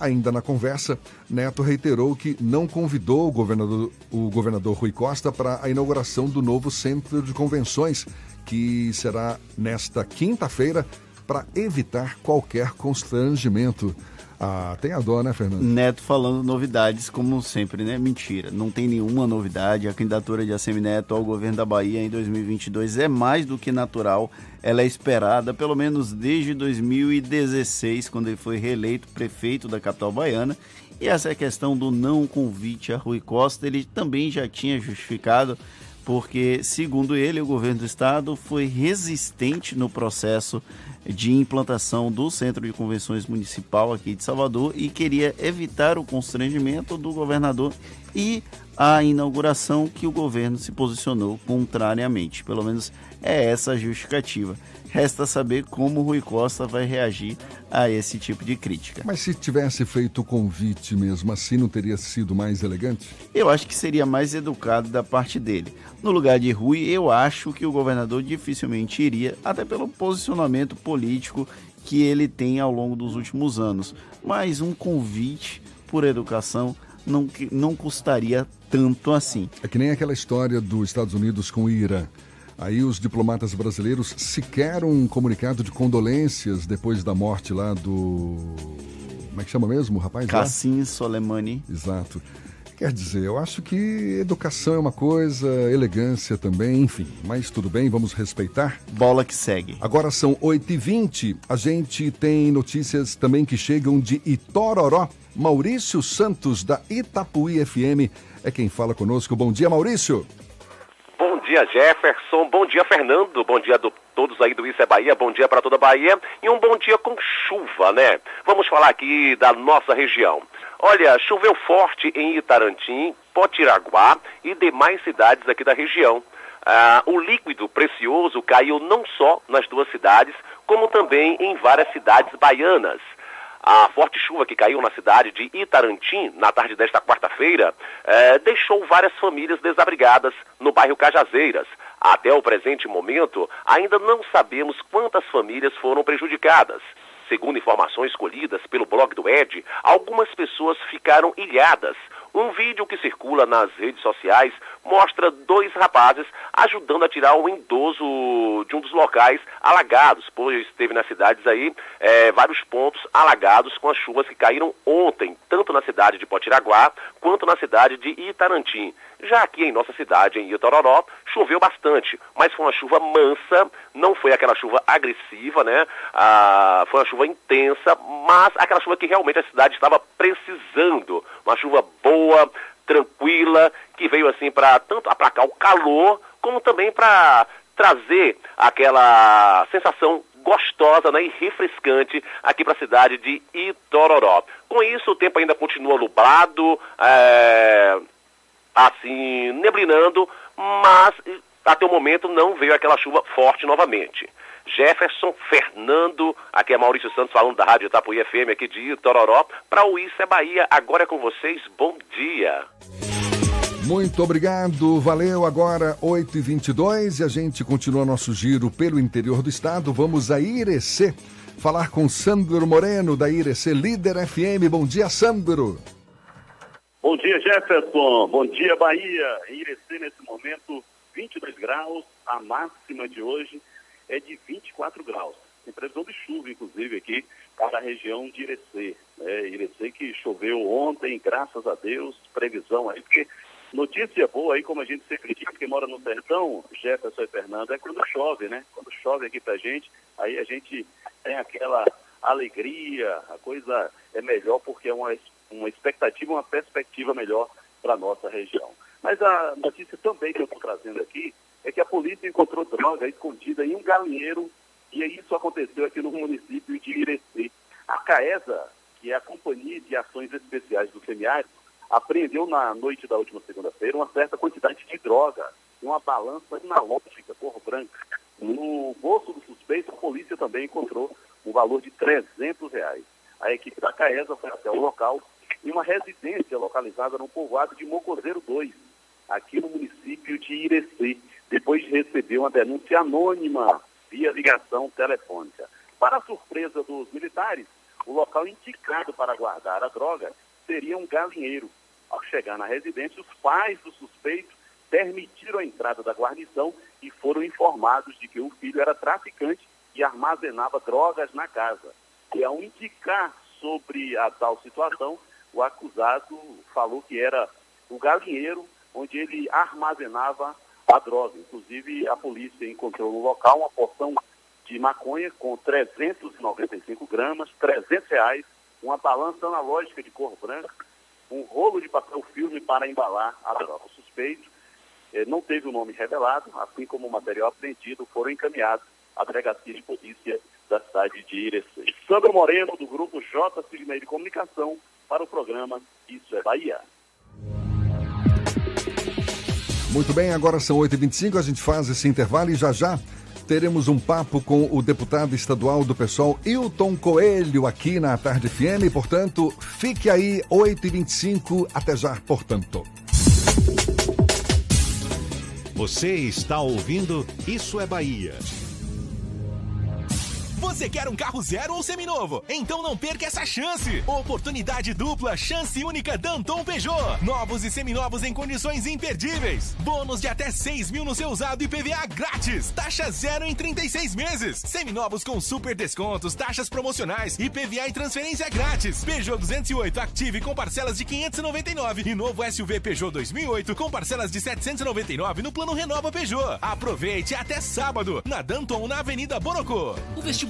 Ainda na conversa, Neto reiterou que não convidou o governador, o governador Rui Costa para a inauguração do novo centro de convenções, que será nesta quinta-feira, para evitar qualquer constrangimento. Ah, tem a dó, né, Fernando?
Neto falando novidades, como sempre, né? Mentira. Não tem nenhuma novidade. A candidatura de ACM Neto ao governo da Bahia em 2022 é mais do que natural. Ela é esperada, pelo menos desde 2016, quando ele foi reeleito prefeito da capital baiana. E essa questão do não convite a Rui Costa, ele também já tinha justificado porque, segundo ele, o governo do estado foi resistente no processo de implantação do Centro de Convenções Municipal aqui de Salvador e queria evitar o constrangimento do governador e a inauguração que o governo se posicionou contrariamente. Pelo menos é essa a justificativa. Resta saber como o Rui Costa vai reagir a esse tipo de crítica.
Mas se tivesse feito o convite mesmo assim, não teria sido mais elegante?
Eu acho que seria mais educado da parte dele. No lugar de Rui, eu acho que o governador dificilmente iria, até pelo posicionamento político que ele tem ao longo dos últimos anos. Mas um convite por educação não, não custaria tanto assim.
É que nem aquela história dos Estados Unidos com o Irã. Aí os diplomatas brasileiros sequer um comunicado de condolências depois da morte lá do. Como é que chama mesmo o rapaz?
Cassim Soleimani.
Exato. Quer dizer, eu acho que educação é uma coisa, elegância também, enfim. Mas tudo bem, vamos respeitar.
Bola que segue.
Agora são 8h20. A gente tem notícias também que chegam de Itororó. Maurício Santos, da Itapuí FM, é quem fala conosco. Bom dia, Maurício.
Bom dia, Jefferson. Bom dia, Fernando. Bom dia a todos aí do Isso é Bahia. Bom dia para toda a Bahia. E um bom dia com chuva, né? Vamos falar aqui da nossa região. Olha, choveu forte em Itarantim, Potiraguá e demais cidades aqui da região. Ah, o líquido precioso caiu não só nas duas cidades, como também em várias cidades baianas. A forte chuva que caiu na cidade de Itarantim na tarde desta quarta-feira eh, deixou várias famílias desabrigadas no bairro Cajazeiras. Até o presente momento, ainda não sabemos quantas famílias foram prejudicadas. Segundo informações colhidas pelo blog do Ed, algumas pessoas ficaram ilhadas. Um vídeo que circula nas redes sociais mostra dois rapazes ajudando a tirar um idoso de um dos locais alagados, pois teve nas cidades aí é, vários pontos alagados com as chuvas que caíram ontem, tanto na cidade de Potiraguá quanto na cidade de Itarantim. Já aqui em nossa cidade, em Itororó, choveu bastante, mas foi uma chuva mansa, não foi aquela chuva agressiva, né? Ah, foi uma chuva intensa, mas aquela chuva que realmente a cidade estava precisando. Uma chuva boa, tranquila, que veio assim para tanto aplacar o calor, como também para trazer aquela sensação gostosa né, e refrescante aqui para a cidade de Itororó. Com isso, o tempo ainda continua nublado, é, assim, neblinando, mas até o momento não veio aquela chuva forte novamente. Jefferson Fernando, aqui é Maurício Santos falando da Rádio Itapuí FM aqui de Itororó, para o Isso é Bahia, agora é com vocês, bom dia.
Muito obrigado, valeu. Agora 8h22 e a gente continua nosso giro pelo interior do estado. Vamos a Irecê falar com Sandro Moreno, da Irecê Líder FM. Bom dia, Sandro.
Bom dia, Jefferson. Bom dia, Bahia. Em Irecê, nesse momento, 22 graus. A máxima de hoje é de 24 graus. Tem previsão de chuva, inclusive, aqui para a região de Irecê. É, Irecê que choveu ontem, graças a Deus, previsão aí, porque notícia boa aí, como a gente sempre diz, que mora no sertão, Jefferson e Fernando, é quando chove, né? Quando chove aqui pra gente, aí a gente tem aquela alegria, a coisa é melhor porque é uma, uma expectativa, uma perspectiva melhor para nossa região. Mas a notícia também que eu estou trazendo aqui é que a polícia encontrou droga escondida em um galinheiro e isso aconteceu aqui no município de Irecê. A CAESA, que é a Companhia de Ações Especiais do Semiárido, apreendeu na noite da última segunda-feira uma certa quantidade de droga, uma balança analógica cor branca. No bolso do suspeito, a polícia também encontrou um valor de 300 reais. A equipe da CAESA foi até o local em uma residência localizada no povoado de Mocozeiro 2, aqui no município de Irecê, depois de receber uma denúncia anônima via ligação telefônica. Para a surpresa dos militares, o local indicado para guardar a droga seria um galinheiro. Ao chegar na residência, os pais do suspeito permitiram a entrada da guarnição e foram informados de que o filho era traficante e armazenava drogas na casa. E ao indicar sobre a tal situação, o acusado falou que era o galinheiro onde ele armazenava a droga. Inclusive, a polícia encontrou no local uma porção de maconha com 395 gramas, 300 reais, uma balança analógica de cor branca, um rolo de papel filme para embalar a droga. O suspeito eh, não teve o nome revelado, assim como o material apreendido foram encaminhados à delegacia de polícia da cidade de Irecê. Sandro Moreno, do grupo J. Sidney de Comunicação, para o programa Isso é Bahia.
Muito bem, agora são 8h25, a gente faz esse intervalo e já já teremos um papo com o deputado estadual do PSOL, Hilton Coelho, aqui na Tarde FM. Portanto, fique aí, 8h25, até já, portanto.
Você está ouvindo Isso é Bahia.
Você quer um carro zero ou seminovo? Então não perca essa chance! Oportunidade dupla, chance única Danton Peugeot. Novos e seminovos em condições imperdíveis. Bônus de até 6 mil no seu usado e PVA grátis. Taxa zero em 36 meses. Seminovos com super descontos, taxas promocionais e PVA em transferência grátis. Peugeot 208 Active com parcelas de 599 e novo SUV Peugeot 2008 com parcelas de 799 no plano Renova Peugeot. Aproveite até sábado na Danton na Avenida Borocô.
O vestibular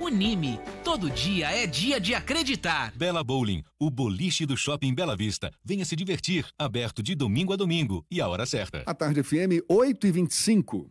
Unime. Todo dia é dia de acreditar.
Bela Bowling, o boliche do Shopping Bela Vista. Venha se divertir. Aberto de domingo a domingo e a hora certa.
A tarde FM 8 e 25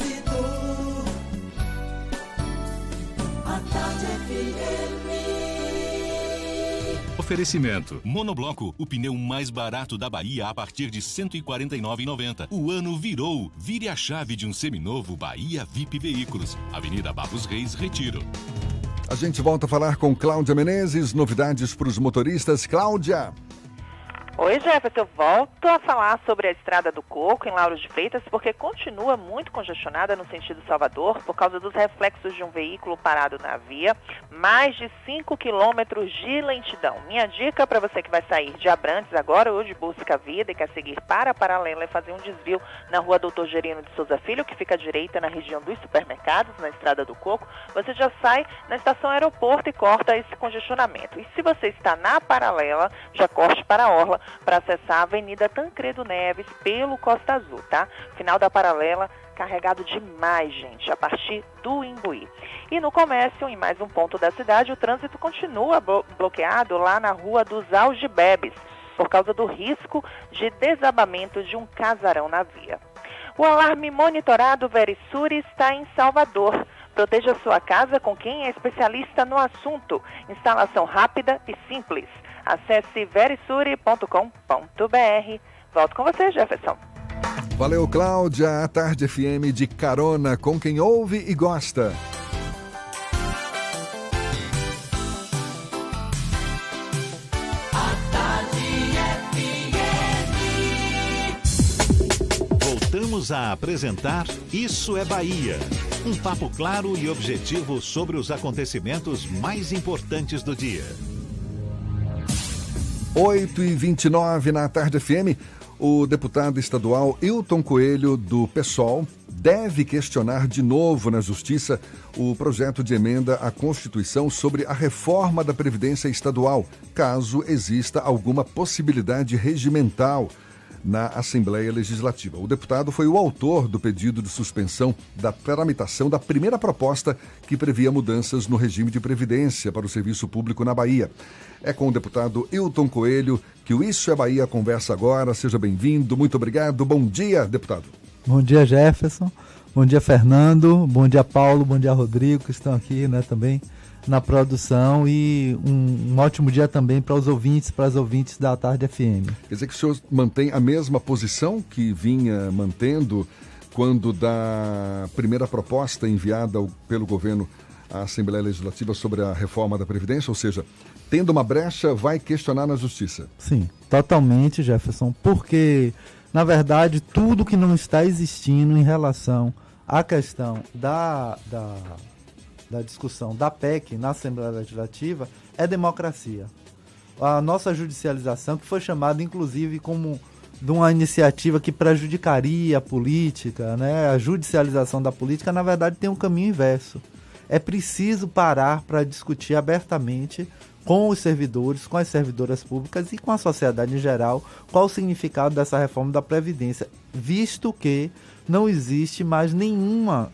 Oferecimento. Monobloco, o pneu mais barato da Bahia a partir de R$ 149,90. O ano virou. Vire a chave de um seminovo Bahia VIP Veículos. Avenida Barros Reis, Retiro.
A gente volta a falar com Cláudia Menezes, novidades para os motoristas. Cláudia!
Oi, Jefferson. Eu volto a falar sobre a Estrada do Coco, em Lauros de Freitas, porque continua muito congestionada no sentido Salvador, por causa dos reflexos de um veículo parado na via. Mais de 5 quilômetros de lentidão. Minha dica para você que vai sair de Abrantes agora ou de Busca Vida e quer seguir para a Paralela é fazer um desvio na rua Doutor Gerino de Souza Filho, que fica à direita na região dos supermercados, na Estrada do Coco. Você já sai na estação aeroporto e corta esse congestionamento. E se você está na Paralela, já corte para a Orla para acessar a Avenida Tancredo Neves pelo Costa Azul, tá? Final da paralela carregado demais, gente, a partir do Imbuí. E no comércio, em mais um ponto da cidade, o trânsito continua blo bloqueado lá na rua dos Algibebes, por causa do risco de desabamento de um casarão na via. O alarme monitorado Verisuri está em Salvador. Proteja sua casa com quem é especialista no assunto. Instalação rápida e simples. Acesse verisuri.com.br. Volto com você, Jefferson.
Valeu, Cláudia. A Tarde FM de carona com quem ouve e gosta.
Voltamos a apresentar Isso é Bahia. Um papo claro e objetivo sobre os acontecimentos mais importantes do dia.
8 e 29 na Tarde FM. O deputado estadual Hilton Coelho, do PSOL, deve questionar de novo na Justiça o projeto de emenda à Constituição sobre a reforma da Previdência Estadual, caso exista alguma possibilidade regimental na Assembleia Legislativa. O deputado foi o autor do pedido de suspensão da tramitação da primeira proposta que previa mudanças no regime de previdência para o serviço público na Bahia. É com o deputado Hilton Coelho que o Isso é Bahia conversa agora. Seja bem-vindo, muito obrigado. Bom dia, deputado.
Bom dia, Jefferson. Bom dia, Fernando. Bom dia, Paulo. Bom dia, Rodrigo, que estão aqui né, também na produção e um, um ótimo dia também para os ouvintes, para as ouvintes da Tarde FM.
Quer dizer que o senhor mantém a mesma posição que vinha mantendo quando da primeira proposta enviada pelo governo à Assembleia Legislativa sobre a reforma da Previdência, ou seja, tendo uma brecha, vai questionar na Justiça.
Sim, totalmente, Jefferson, porque, na verdade, tudo que não está existindo em relação à questão da, da da discussão da PEC na Assembleia Legislativa é democracia. A nossa judicialização, que foi chamada inclusive como de uma iniciativa que prejudicaria a política, né? a judicialização da política, na verdade tem um caminho inverso. É preciso parar para discutir abertamente com os servidores, com as servidoras públicas e com a sociedade em geral qual o significado dessa reforma da Previdência, visto que não existe mais nenhuma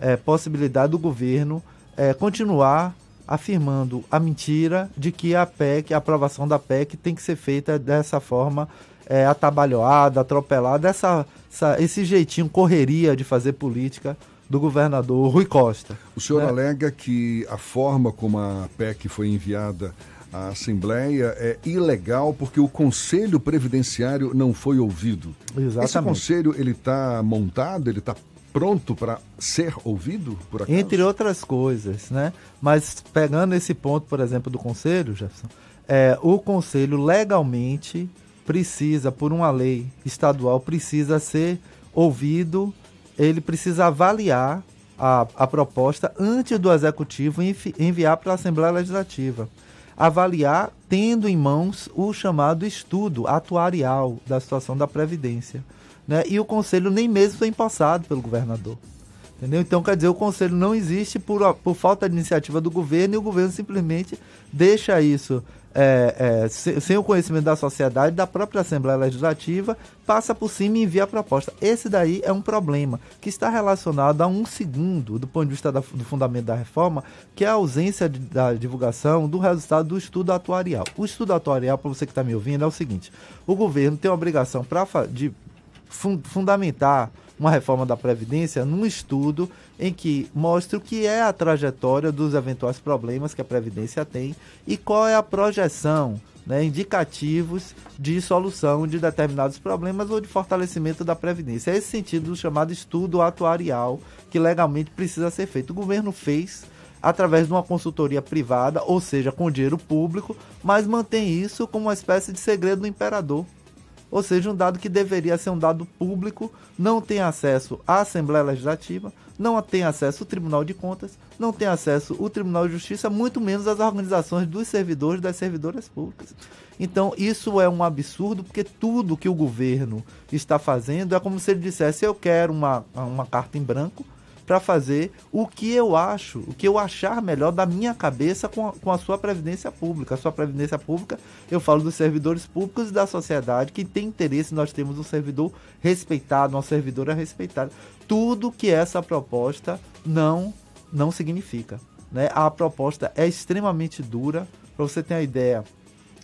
é, possibilidade do governo é, continuar afirmando a mentira de que a PEC, a aprovação da PEC tem que ser feita dessa forma é, atabalhoada, atropelada, essa, essa, esse jeitinho, correria de fazer política do governador Rui Costa.
O senhor
né?
alega que a forma como a PEC foi enviada à Assembleia é ilegal porque o Conselho Previdenciário não foi ouvido.
Exatamente.
Esse conselho ele está montado, ele está pronto para ser ouvido, por acaso?
Entre outras coisas, né? Mas pegando esse ponto, por exemplo, do Conselho, Jefferson, é, o Conselho legalmente precisa, por uma lei estadual, precisa ser ouvido, ele precisa avaliar a, a proposta antes do executivo envi, enviar para a Assembleia Legislativa. Avaliar tendo em mãos o chamado estudo atuarial da situação da Previdência. Né? E o Conselho nem mesmo foi empossado pelo governador. Entendeu? Então, quer dizer, o Conselho não existe por, por falta de iniciativa do governo e o governo simplesmente deixa isso é, é, sem, sem, o conhecimento da sociedade, da própria Assembleia Legislativa, passa por cima e envia a proposta. Esse daí é um problema que está relacionado a um segundo, do ponto de vista da, do fundamento da reforma, que é a ausência de, da divulgação do resultado do estudo atuarial. O estudo atuarial, para você que está me ouvindo, é o seguinte: o governo tem a obrigação pra, de fundamentar uma reforma da Previdência num estudo em que mostre o que é a trajetória dos eventuais problemas que a Previdência tem e qual é a projeção, né, indicativos de solução de determinados problemas ou de fortalecimento da Previdência. É esse sentido do chamado estudo atuarial que legalmente precisa ser feito. O governo fez através de uma consultoria privada, ou seja, com dinheiro público, mas mantém isso como uma espécie de segredo do imperador ou seja, um dado que deveria ser um dado público, não tem acesso à Assembleia Legislativa, não tem acesso ao Tribunal de Contas, não tem acesso ao Tribunal de Justiça, muito menos às organizações dos servidores das servidoras públicas. Então, isso é um absurdo, porque tudo que o governo está fazendo é como se ele dissesse: eu quero uma, uma carta em branco para fazer o que eu acho, o que eu achar melhor da minha cabeça com a, com a sua previdência pública. A sua previdência pública, eu falo dos servidores públicos e da sociedade que tem interesse, nós temos um servidor respeitado, uma servidora respeitada. Tudo que essa proposta não não significa. Né? A proposta é extremamente dura, para você ter uma ideia,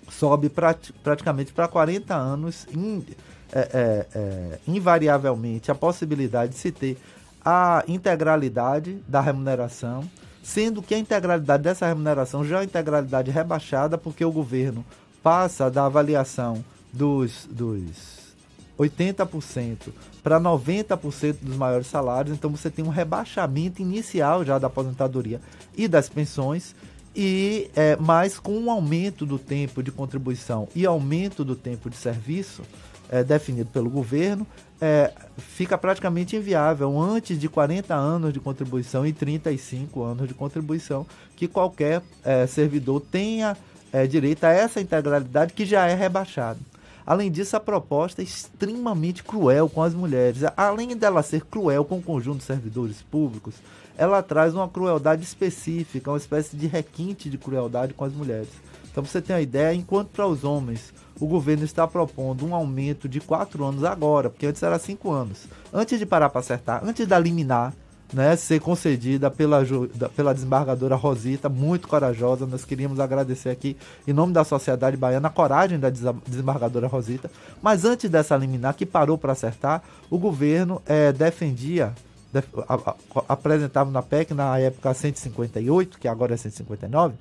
sobe prat, praticamente para 40 anos, in, é, é, é, invariavelmente, a possibilidade de se ter a integralidade da remuneração, sendo que a integralidade dessa remuneração já é integralidade rebaixada, porque o governo passa da avaliação dos, dos 80% para 90% dos maiores salários, então você tem um rebaixamento inicial já da aposentadoria e das pensões, e é, mais com um aumento do tempo de contribuição e aumento do tempo de serviço é, definido pelo governo, é, fica praticamente inviável antes de 40 anos de contribuição e 35 anos de contribuição que qualquer é, servidor tenha é, direito a essa integralidade que já é rebaixada. Além disso, a proposta é extremamente cruel com as mulheres. Além dela ser cruel com o conjunto de servidores públicos, ela traz uma crueldade específica, uma espécie de requinte de crueldade com as mulheres. Então, você tem a ideia, enquanto para os homens o governo está propondo um aumento de quatro anos agora, porque antes era cinco anos. Antes de parar para acertar, antes da liminar né, ser concedida pela, pela desembargadora Rosita, muito corajosa. Nós queríamos agradecer aqui, em nome da sociedade baiana, a coragem da desembargadora Rosita. Mas antes dessa liminar, que parou para acertar, o governo é, defendia, apresentava na PEC, na época 158, que agora é 159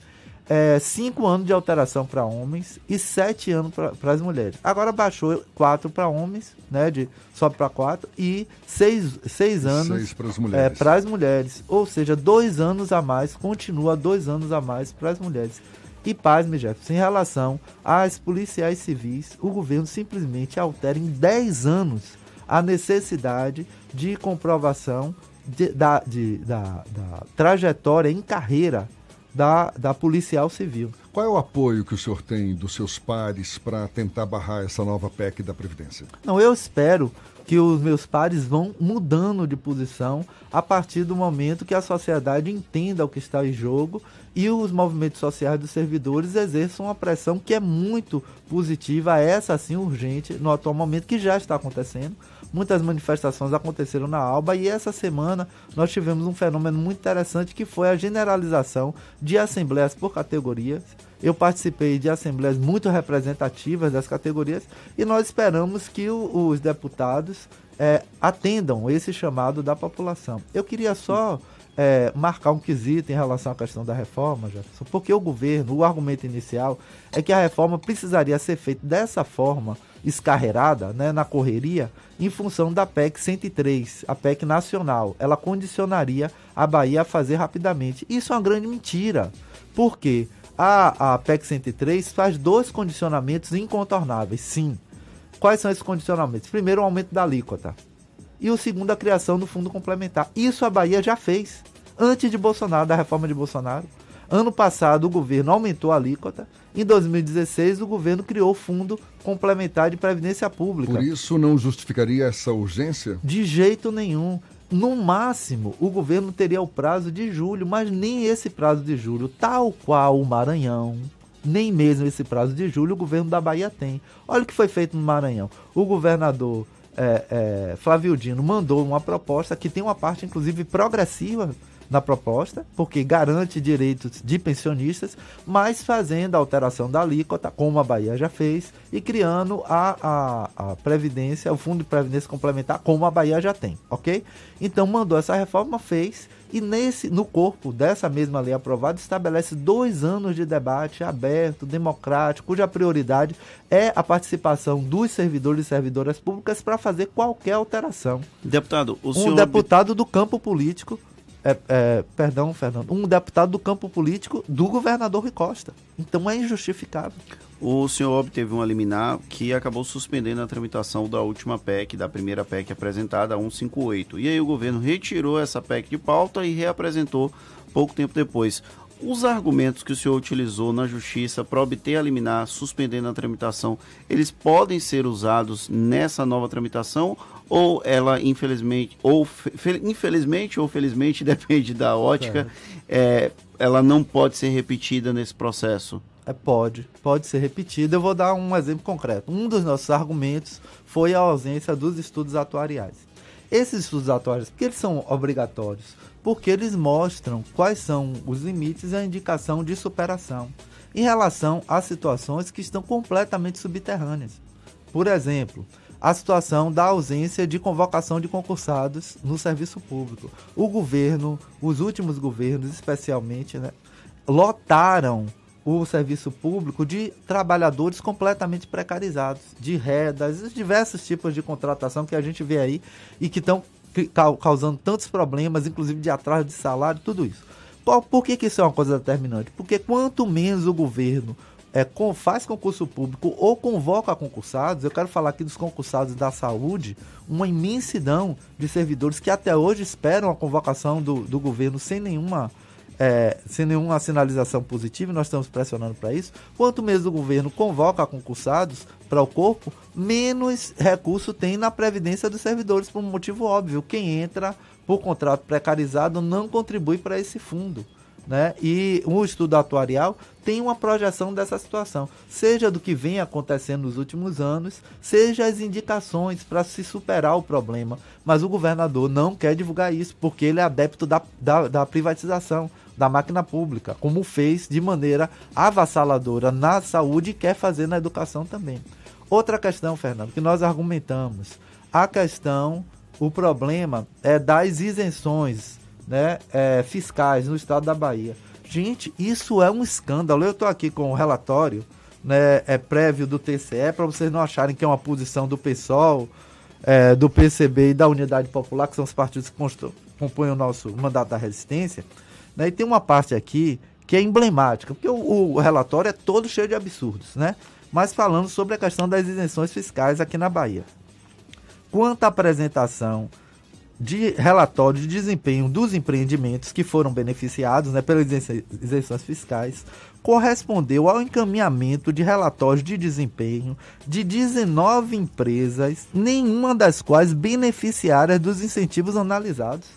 é, cinco anos de alteração para homens e sete anos para as mulheres. Agora baixou quatro para homens, né? De, sobe para quatro, e seis, seis anos
para as mulheres.
É, mulheres. Ou seja, dois anos a mais, continua dois anos a mais para as mulheres. E pasme, Jefferson, em relação às policiais civis, o governo simplesmente altera em 10 anos a necessidade de comprovação de, da, de, da, da trajetória em carreira da, da policial civil.
Qual é o apoio que o senhor tem dos seus pares para tentar barrar essa nova PEC da Previdência?
Não, eu espero que os meus pares vão mudando de posição a partir do momento que a sociedade entenda o que está em jogo e os movimentos sociais dos servidores exerçam uma pressão que é muito positiva, essa sim urgente no atual momento que já está acontecendo Muitas manifestações aconteceram na Alba e essa semana nós tivemos um fenômeno muito interessante que foi a generalização de assembleias por categorias. Eu participei de assembleias muito representativas das categorias e nós esperamos que o, os deputados é, atendam esse chamado da população. Eu queria só é, marcar um quesito em relação à questão da reforma, Jefferson, porque o governo, o argumento inicial é que a reforma precisaria ser feita dessa forma escarreirada, né, na correria, em função da PEC 103, a PEC nacional. Ela condicionaria a Bahia a fazer rapidamente. Isso é uma grande mentira. Por quê? A, a PEC 103 faz dois condicionamentos incontornáveis, sim. quais são esses condicionamentos? Primeiro, o aumento da alíquota. E o segundo, a criação do fundo complementar. Isso a Bahia já fez. Antes de Bolsonaro, da reforma de Bolsonaro. Ano passado, o governo aumentou a alíquota. Em 2016, o governo criou o Fundo Complementar de Previdência Pública.
Por isso não justificaria essa urgência?
De jeito nenhum. No máximo, o governo teria o prazo de julho, mas nem esse prazo de julho, tal qual o Maranhão, nem mesmo esse prazo de julho o governo da Bahia tem. Olha o que foi feito no Maranhão. O governador é, é, Flávio Dino mandou uma proposta que tem uma parte, inclusive, progressiva na proposta, porque garante direitos de pensionistas, mas fazendo a alteração da alíquota, como a Bahia já fez, e criando a, a, a Previdência, o Fundo de Previdência Complementar, como a Bahia já tem, ok? Então mandou essa reforma, fez, e nesse, no corpo dessa mesma lei aprovada, estabelece dois anos de debate aberto, democrático, cuja prioridade é a participação dos servidores e servidoras públicas para fazer qualquer alteração.
Deputado, o
um
senhor.
deputado do campo político, é, é, perdão, Fernando, um deputado do campo político do governador Rui Costa. Então é injustificável.
O senhor obteve um liminar que acabou suspendendo a tramitação da última PEC, da primeira PEC apresentada, a 158. E aí o governo retirou essa PEC de pauta e reapresentou pouco tempo depois. Os argumentos que o senhor utilizou na justiça para obter a liminar, suspendendo a tramitação, eles podem ser usados nessa nova tramitação ou ela infelizmente ou fe, infelizmente ou felizmente depende da ótica é, ela não pode ser repetida nesse processo.
É, pode. Pode ser repetida. Eu vou dar um exemplo concreto. Um dos nossos argumentos foi a ausência dos estudos atuariais. Esses estudos atuariais porque eles são obrigatórios? Porque eles mostram quais são os limites e a indicação de superação em relação a situações que estão completamente subterrâneas. Por exemplo a situação da ausência de convocação de concursados no serviço público. O governo, os últimos governos especialmente, né, lotaram o serviço público de trabalhadores completamente precarizados, de redas, diversos tipos de contratação que a gente vê aí e que estão causando tantos problemas, inclusive de atraso de salário, tudo isso. Por que, que isso é uma coisa determinante? Porque quanto menos o governo é, com, faz concurso público ou convoca concursados, eu quero falar aqui dos concursados da saúde, uma imensidão de servidores que até hoje esperam a convocação do, do governo sem nenhuma, é, sem nenhuma sinalização positiva, e nós estamos pressionando para isso. Quanto menos o governo convoca concursados para o corpo, menos recurso tem na previdência dos servidores, por um motivo óbvio. Quem entra por contrato precarizado não contribui para esse fundo. Né? E o estudo atuarial tem uma projeção dessa situação, seja do que vem acontecendo nos últimos anos, seja as indicações para se superar o problema. Mas o governador não quer divulgar isso, porque ele é adepto da, da, da privatização da máquina pública, como fez de maneira avassaladora na saúde e quer fazer na educação também. Outra questão, Fernando, que nós argumentamos, a questão, o problema é das isenções né, é, fiscais no estado da Bahia. Gente, isso é um escândalo. Eu estou aqui com o relatório né, é prévio do TCE para vocês não acharem que é uma posição do PSOL, é, do PCB e da Unidade Popular, que são os partidos que compõem o nosso mandato da resistência. Né, e tem uma parte aqui que é emblemática, porque o, o relatório é todo cheio de absurdos, né? Mas falando sobre a questão das isenções fiscais aqui na Bahia. Quanto à apresentação de relatório de desempenho dos empreendimentos que foram beneficiados né, pelas isenções fiscais correspondeu ao encaminhamento de relatórios de desempenho de 19 empresas, nenhuma das quais beneficiárias dos incentivos analisados.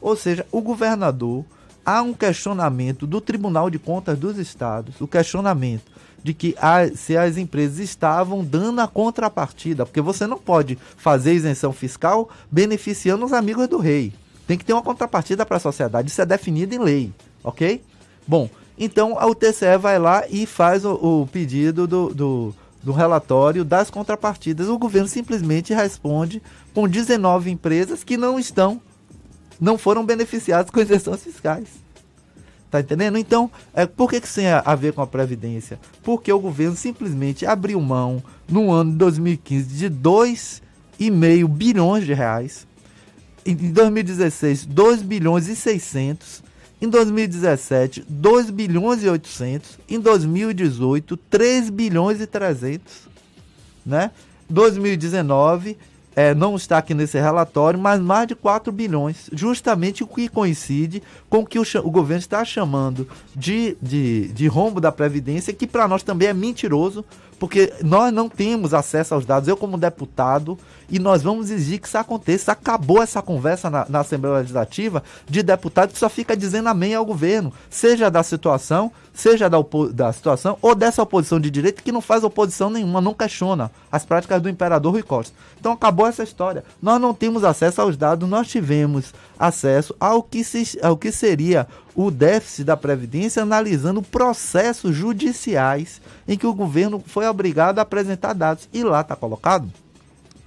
Ou seja, o governador há um questionamento do Tribunal de Contas dos Estados, o questionamento de que a, se as empresas estavam dando a contrapartida, porque você não pode fazer isenção fiscal beneficiando os amigos do rei. Tem que ter uma contrapartida para a sociedade, isso é definido em lei, ok? Bom, então o TCE vai lá e faz o, o pedido do, do, do relatório das contrapartidas. O governo simplesmente responde com 19 empresas que não estão, não foram beneficiadas com isenções fiscais. Tá entendendo? Então, é, por que, que isso tem a ver com a Previdência? Porque o governo simplesmente abriu mão, no ano de 2015, de 2,5 bilhões de reais. Em 2016, 2 bilhões e 600. Em 2017, 2 bilhões e 800. Em 2018, 3 bilhões e 300. Né? 2019 é, não está aqui nesse relatório, mas mais de 4 bilhões, justamente o que coincide com o que o, o governo está chamando de, de, de rombo da Previdência, que para nós também é mentiroso, porque nós não temos acesso aos dados, eu como deputado, e nós vamos exigir que isso aconteça. Acabou essa conversa na, na Assembleia Legislativa de deputado que só fica dizendo amém ao governo, seja da situação, seja da, da situação, ou dessa oposição de direita que não faz oposição nenhuma, não questiona as práticas do imperador Rui Costa. Então acabou essa história. Nós não temos acesso aos dados, nós tivemos acesso ao que, se, ao que seria o déficit da Previdência analisando processos judiciais em que o governo foi obrigado a apresentar dados. E lá está colocado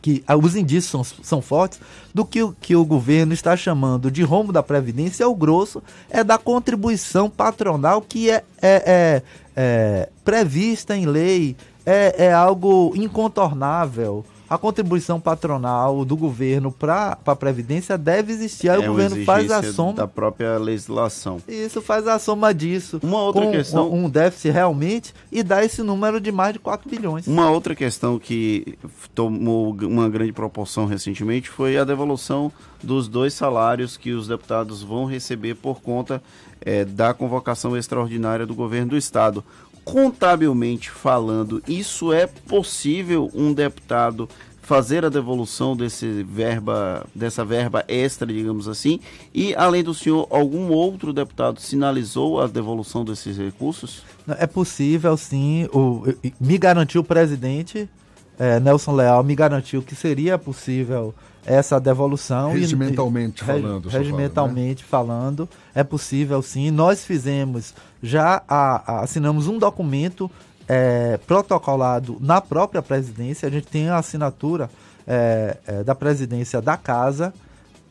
que ah, os indícios são, são fortes do que, o, que o governo está chamando de rombo da Previdência, o grosso é da contribuição patronal que é, é, é, é prevista em lei, é, é algo incontornável a contribuição patronal do governo para a Previdência deve existir. Aí é o governo faz a soma.
Da própria legislação.
Isso, faz a soma disso.
Uma outra questão.
Um déficit realmente e dá esse número de mais de 4 bilhões.
Uma outra questão que tomou uma grande proporção recentemente foi a devolução dos dois salários que os deputados vão receber por conta é, da convocação extraordinária do governo do Estado contabilmente falando, isso é possível um deputado fazer a devolução desse verba, dessa verba extra, digamos assim? E, além do senhor, algum outro deputado sinalizou a devolução desses recursos?
É possível, sim. O, me garantiu o presidente, é, Nelson Leal, me garantiu que seria possível essa devolução.
Regimentalmente e, falando.
Regimentalmente fala, né? falando, é possível sim. Nós fizemos, já a, a, assinamos um documento é, protocolado na própria presidência, a gente tem a assinatura é, é, da presidência da casa,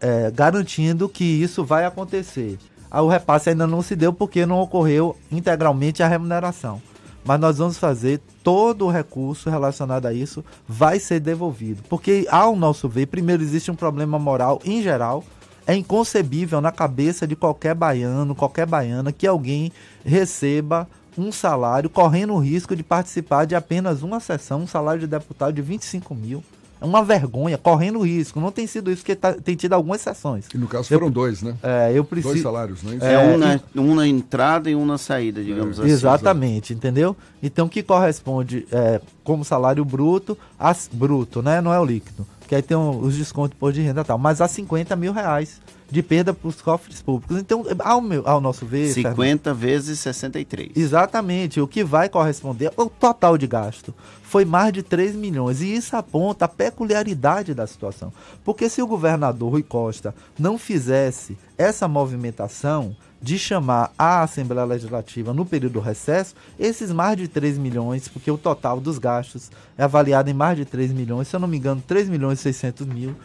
é, garantindo que isso vai acontecer. Ah, o repasse ainda não se deu porque não ocorreu integralmente a remuneração mas nós vamos fazer todo o recurso relacionado a isso vai ser devolvido. Porque, ao nosso ver, primeiro existe um problema moral em geral. É inconcebível na cabeça de qualquer baiano, qualquer baiana, que alguém receba um salário correndo o risco de participar de apenas uma sessão, um salário de deputado de 25 mil. É uma vergonha, correndo risco. Não tem sido isso, porque tá, tem tido algumas exceções.
E no caso foram eu, dois, né?
É, eu preciso.
Dois salários, né?
É, um, na, um na entrada e um na saída, digamos é. assim.
Exatamente, entendeu? Então, que corresponde é, como salário bruto, as, bruto, né? Não é o líquido. Que aí tem um, os descontos por de renda e tal. Mas a 50 mil reais de perda para os cofres públicos. Então, ao, meu, ao nosso ver.
50 Fernando, vezes 63.
Exatamente. O que vai corresponder ao total de gasto foi mais de 3 milhões. E isso aponta a peculiaridade da situação. Porque se o governador Rui Costa não fizesse essa movimentação, de chamar a Assembleia Legislativa no período do recesso, esses mais de 3 milhões, porque o total dos gastos é avaliado em mais de 3 milhões, se eu não me engano, 3 milhões e 600 mil,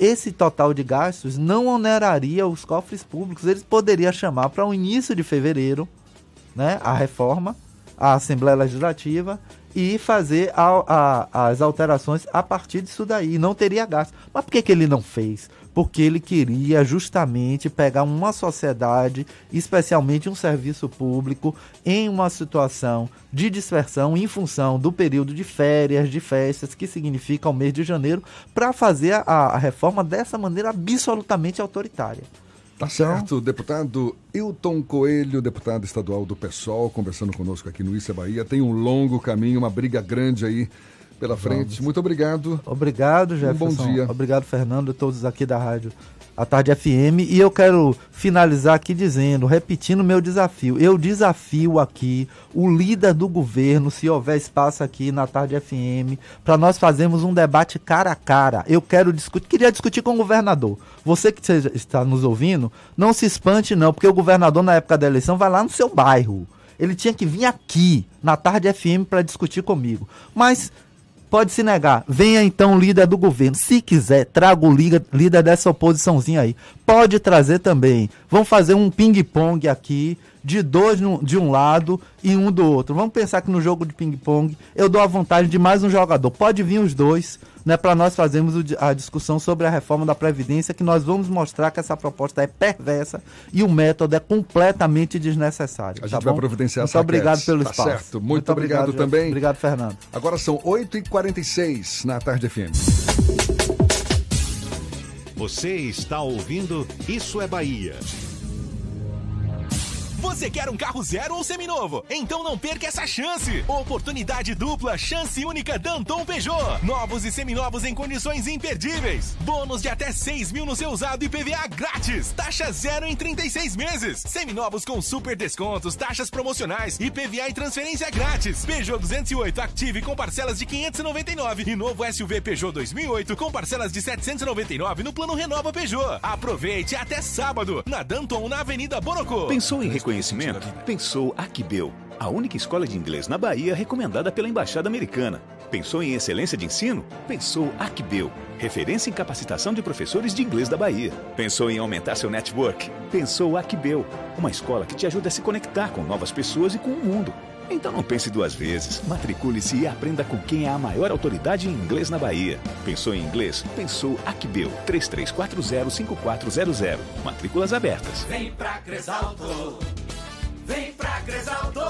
esse total de gastos não oneraria os cofres públicos, eles poderiam chamar para o início de fevereiro né, a reforma, a Assembleia Legislativa, e fazer a, a, as alterações a partir disso daí. Não teria gasto. Mas por que, que ele não fez? Porque ele queria justamente pegar uma sociedade, especialmente um serviço público, em uma situação de dispersão em função do período de férias, de festas, que significa o mês de janeiro, para fazer a, a reforma dessa maneira absolutamente autoritária.
Tá certo, deputado Hilton Coelho, deputado estadual do PSOL, conversando conosco aqui no Issa Bahia. Tem um longo caminho, uma briga grande aí pela frente. Muito obrigado.
Obrigado, Jefferson.
Um bom dia.
Obrigado, Fernando, e todos aqui da Rádio a Tarde FM. E eu quero finalizar aqui dizendo, repetindo meu desafio. Eu desafio aqui o líder do governo, se houver espaço aqui na Tarde FM, para nós fazermos um debate cara a cara. Eu quero discutir, queria discutir com o governador. Você que está nos ouvindo, não se espante não, porque o governador na época da eleição vai lá no seu bairro. Ele tinha que vir aqui na Tarde FM para discutir comigo. Mas pode se negar. Venha então líder do governo. Se quiser, traga o líder, líder dessa oposiçãozinha aí. Pode trazer também. Vamos fazer um ping-pong aqui de dois de um lado e um do outro. Vamos pensar que no jogo de ping-pong eu dou a vantagem de mais um jogador. Pode vir os dois, né, para nós fazermos a discussão sobre a reforma da Previdência, que nós vamos mostrar que essa proposta é perversa e o método é completamente desnecessário.
A
tá
gente vai
bom?
providenciar
Muito
essa
obrigado pelo
tá
espaço.
certo. Muito obrigado
Jorge.
também.
Obrigado, Fernando.
Agora são 8h46 na Tarde FM.
Você está ouvindo Isso é Bahia.
Você quer um carro zero ou seminovo? Então não perca essa chance! Oportunidade dupla, chance única Danton Peugeot. Novos e seminovos em condições imperdíveis. Bônus de até 6 mil no seu usado e PVA grátis. Taxa zero em 36 meses. Seminovos com super descontos, taxas promocionais, IPVA e transferência grátis. Peugeot 208 Active com parcelas de 599 e novo SUV Peugeot 2008 com parcelas de 799 no plano Renova Peugeot. Aproveite até sábado na Danton na Avenida Borocô.
Pensou em reconhecimento? Pensou Aquibel, a única escola de inglês na Bahia recomendada pela Embaixada Americana. Pensou em excelência de ensino? Pensou Aquibel, referência em capacitação de professores de inglês da Bahia. Pensou em aumentar seu network? Pensou Aquibel, uma escola que te ajuda a se conectar com novas pessoas e com o mundo. Então não pense duas vezes. Matricule-se e aprenda com quem é a maior autoridade em inglês na Bahia. Pensou em inglês? Pensou Aquibel 33405400. Matrículas abertas.
Vem pra Cresalto. Vem pra Cresalto.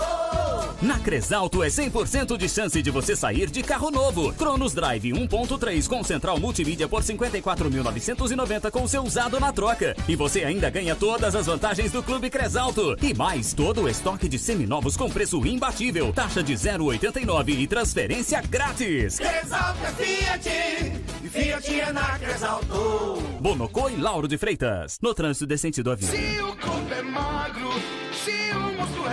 Na Cresalto é 100% de chance de você sair de carro novo. Cronos Drive 1.3 com central multimídia por 54.990 com seu usado na troca. E você ainda ganha todas as vantagens do Clube Cresalto. E mais todo o estoque de seminovos com preço imbatível. Taxa de 0,89 e transferência grátis.
Cresalto é Fiat. E Fiat é na Cresalto.
Bonocô e Lauro de Freitas. No trânsito de sentido avião.
Se o corpo é magro,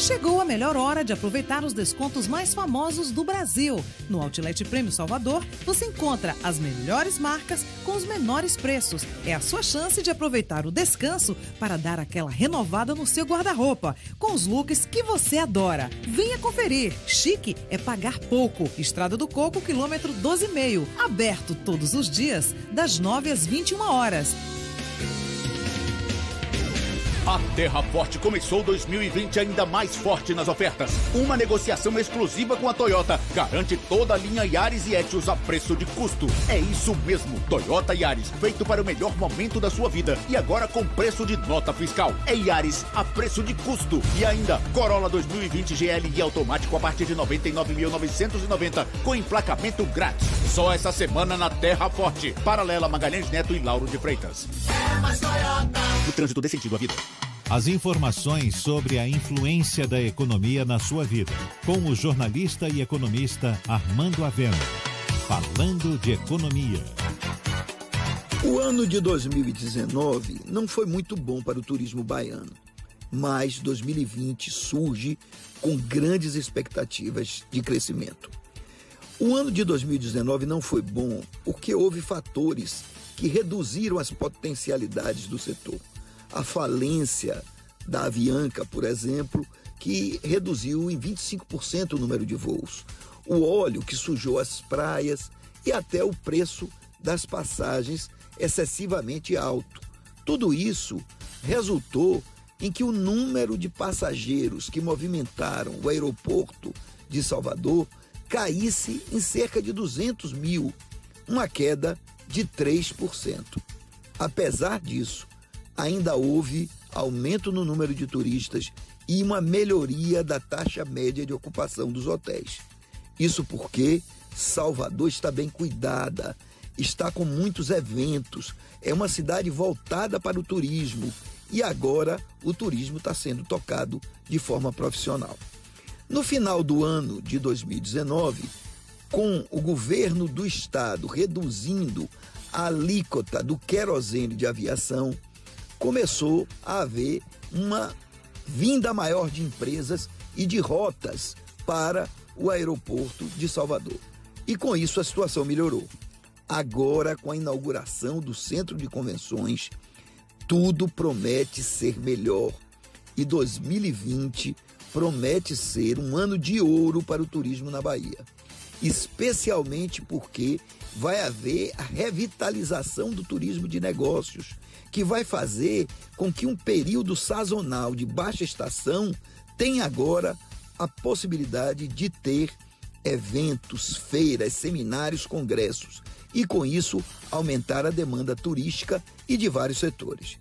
Chegou a melhor hora de aproveitar os descontos mais famosos do Brasil. No Outlet Prêmio Salvador, você encontra as melhores marcas com os menores preços. É a sua chance de aproveitar o descanso para dar aquela renovada no seu guarda-roupa, com os looks que você adora. Venha conferir. Chique é pagar pouco. Estrada do Coco, quilômetro 12,5. Aberto todos os dias, das 9 às 21 horas.
A Terra Forte começou 2020 ainda mais forte nas ofertas. Uma negociação exclusiva com a Toyota garante toda a linha Yaris e Etios a preço de custo. É isso mesmo, Toyota Yaris, feito para o melhor momento da sua vida e agora com preço de nota fiscal. É Yaris a preço de custo. E ainda, Corolla 2020 GL e automático a partir de 99.990 com emplacamento grátis. Só essa semana na Terra Forte. Paralela Magalhães Neto e Lauro de Freitas. O trânsito dê sentido à vida.
As informações sobre a influência da economia na sua vida, com o jornalista e economista Armando Avena. Falando de economia.
O ano de 2019 não foi muito bom para o turismo baiano, mas 2020 surge com grandes expectativas de crescimento. O ano de 2019 não foi bom porque houve fatores que reduziram as potencialidades do setor. A falência da Avianca, por exemplo, que reduziu em 25% o número de voos. O óleo que sujou as praias e até o preço das passagens excessivamente alto. Tudo isso resultou em que o número de passageiros que movimentaram o aeroporto de Salvador caísse em cerca de 200 mil, uma queda de 3%. Apesar disso, ainda houve aumento no número de turistas e uma melhoria da taxa média de ocupação dos hotéis. Isso porque Salvador está bem cuidada, está com muitos eventos, é uma cidade voltada para o turismo e agora o turismo está sendo tocado de forma profissional. No final do ano de 2019, com o governo do estado reduzindo a alíquota do querosene de aviação, começou a haver uma vinda maior de empresas e de rotas para o aeroporto de Salvador. E com isso a situação melhorou. Agora, com a inauguração do centro de convenções, tudo promete ser melhor. E 2020 promete ser um ano de ouro para o turismo na Bahia. Especialmente porque vai haver a revitalização do turismo de negócios, que vai fazer com que um período sazonal de baixa estação tenha agora a possibilidade de ter eventos, feiras, seminários, congressos e, com isso, aumentar a demanda turística e de vários setores.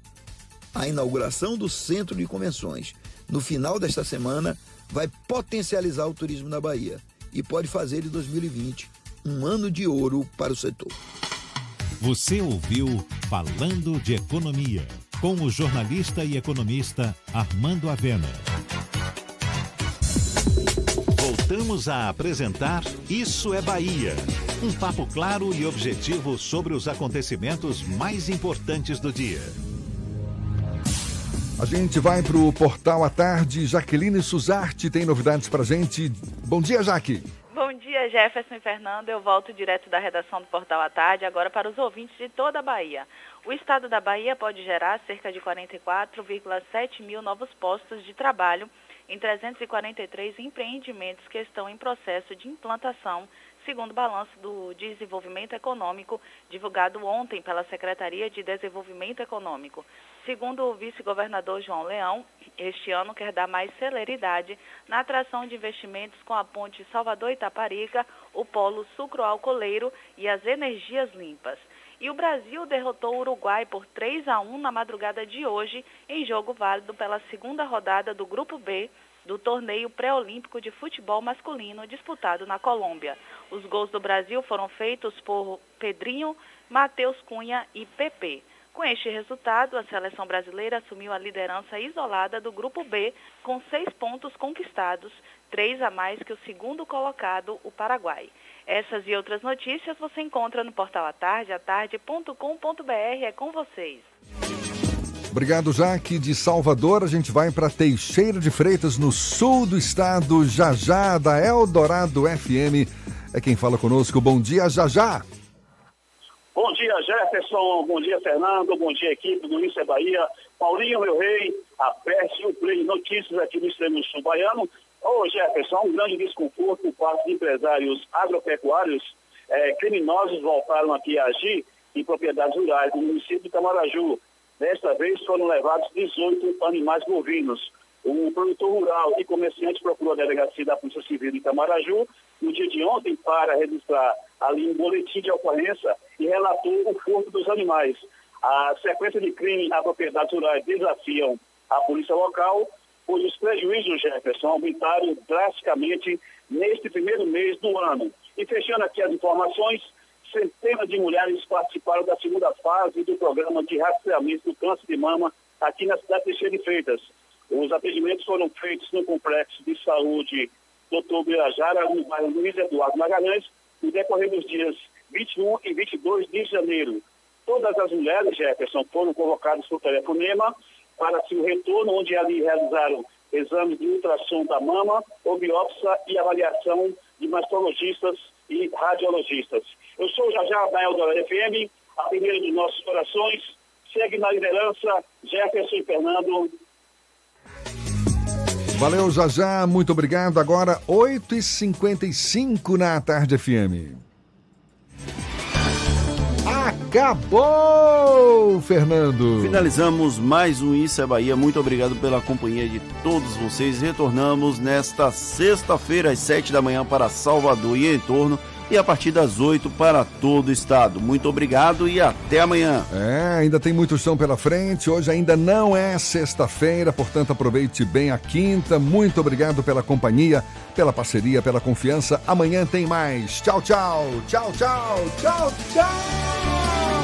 A inauguração do Centro de Convenções no final desta semana vai potencializar o turismo na Bahia e pode fazer de 2020 um ano de ouro para o setor.
Você ouviu Falando de Economia, com o jornalista e economista Armando Avena. Voltamos a apresentar Isso é Bahia. Um papo claro e objetivo sobre os acontecimentos mais importantes do dia.
A gente vai para o Portal à Tarde. Jaqueline Suzarte tem novidades para gente. Bom dia, Jaque.
Bom dia, Jefferson e Fernando. Eu volto direto da redação do Portal à Tarde, agora para os ouvintes de toda a Bahia. O estado da Bahia pode gerar cerca de 44,7 mil novos postos de trabalho em 343 empreendimentos que estão em processo de implantação, segundo o balanço do Desenvolvimento Econômico divulgado ontem pela Secretaria de Desenvolvimento Econômico. Segundo o vice-governador João Leão, este ano quer dar mais celeridade na atração de investimentos com a ponte Salvador-Itaparica, o polo sucroalcooleiro e as energias limpas. E o Brasil derrotou o Uruguai por 3 a 1 na madrugada de hoje, em jogo válido pela segunda rodada do Grupo B do torneio pré-olímpico de futebol masculino disputado na Colômbia. Os gols do Brasil foram feitos por Pedrinho, Matheus Cunha e PP. Com este resultado, a seleção brasileira assumiu a liderança isolada do Grupo B, com seis pontos conquistados, três a mais que o segundo colocado, o Paraguai. Essas e outras notícias você encontra no portal Atarde, atarde.com.br. É com vocês.
Obrigado, Jaque. De Salvador, a gente vai para Teixeira de Freitas, no sul do estado, já já, da Eldorado FM. É quem fala conosco. Bom dia, já já.
Bom dia, Jefferson. Bom dia, Fernando. Bom dia, equipe do Isso é Bahia. Paulinho, meu rei, aperte o play notícias aqui do extremo sul baiano. Ô, Jefferson, um grande desconforto para os empresários agropecuários. É, criminosos voltaram aqui a agir em propriedades rurais do município de Camaraju. Desta vez foram levados 18 animais bovinos. Um produtor rural e comerciante procurou a delegacia da Polícia Civil de Camaraju no dia de ontem para registrar ali um boletim de ocorrência e relatou o furto dos animais. A sequência de crime a propriedades rurais desafiam a polícia local, pois os prejuízos, Jefferson, aumentaram drasticamente neste primeiro mês do ano. E fechando aqui as informações, centenas de mulheres participaram da segunda fase do programa de rastreamento do câncer de mama aqui na cidade de Teixeira de Freitas. Os atendimentos foram feitos no Complexo de Saúde Dr. Birajara, no bairro Luiz Eduardo Magalhães, no decorrer dos dias 21 e 22 de janeiro. Todas as mulheres, Jefferson, foram convocadas por telefonema para seu retorno, onde ali realizaram exames de ultrassom da mama, biópsia e avaliação de mastologistas e radiologistas. Eu sou o Jajá da Eldorado FM, a primeira dos nossos corações. Segue na liderança Jefferson e Fernando.
Valeu, Jajá. Muito obrigado. Agora, 8h55 na Tarde FM. Acabou, Fernando!
Finalizamos mais um Isso é Bahia. Muito obrigado pela companhia de todos vocês. Retornamos nesta sexta-feira, às sete da manhã, para Salvador e em torno, e a partir das oito para todo o estado. Muito obrigado e até amanhã.
É, ainda tem muito chão pela frente. Hoje ainda não é sexta-feira, portanto, aproveite bem a quinta. Muito obrigado pela companhia, pela parceria, pela confiança. Amanhã tem mais. Tchau, tchau. Tchau, tchau. Tchau, tchau.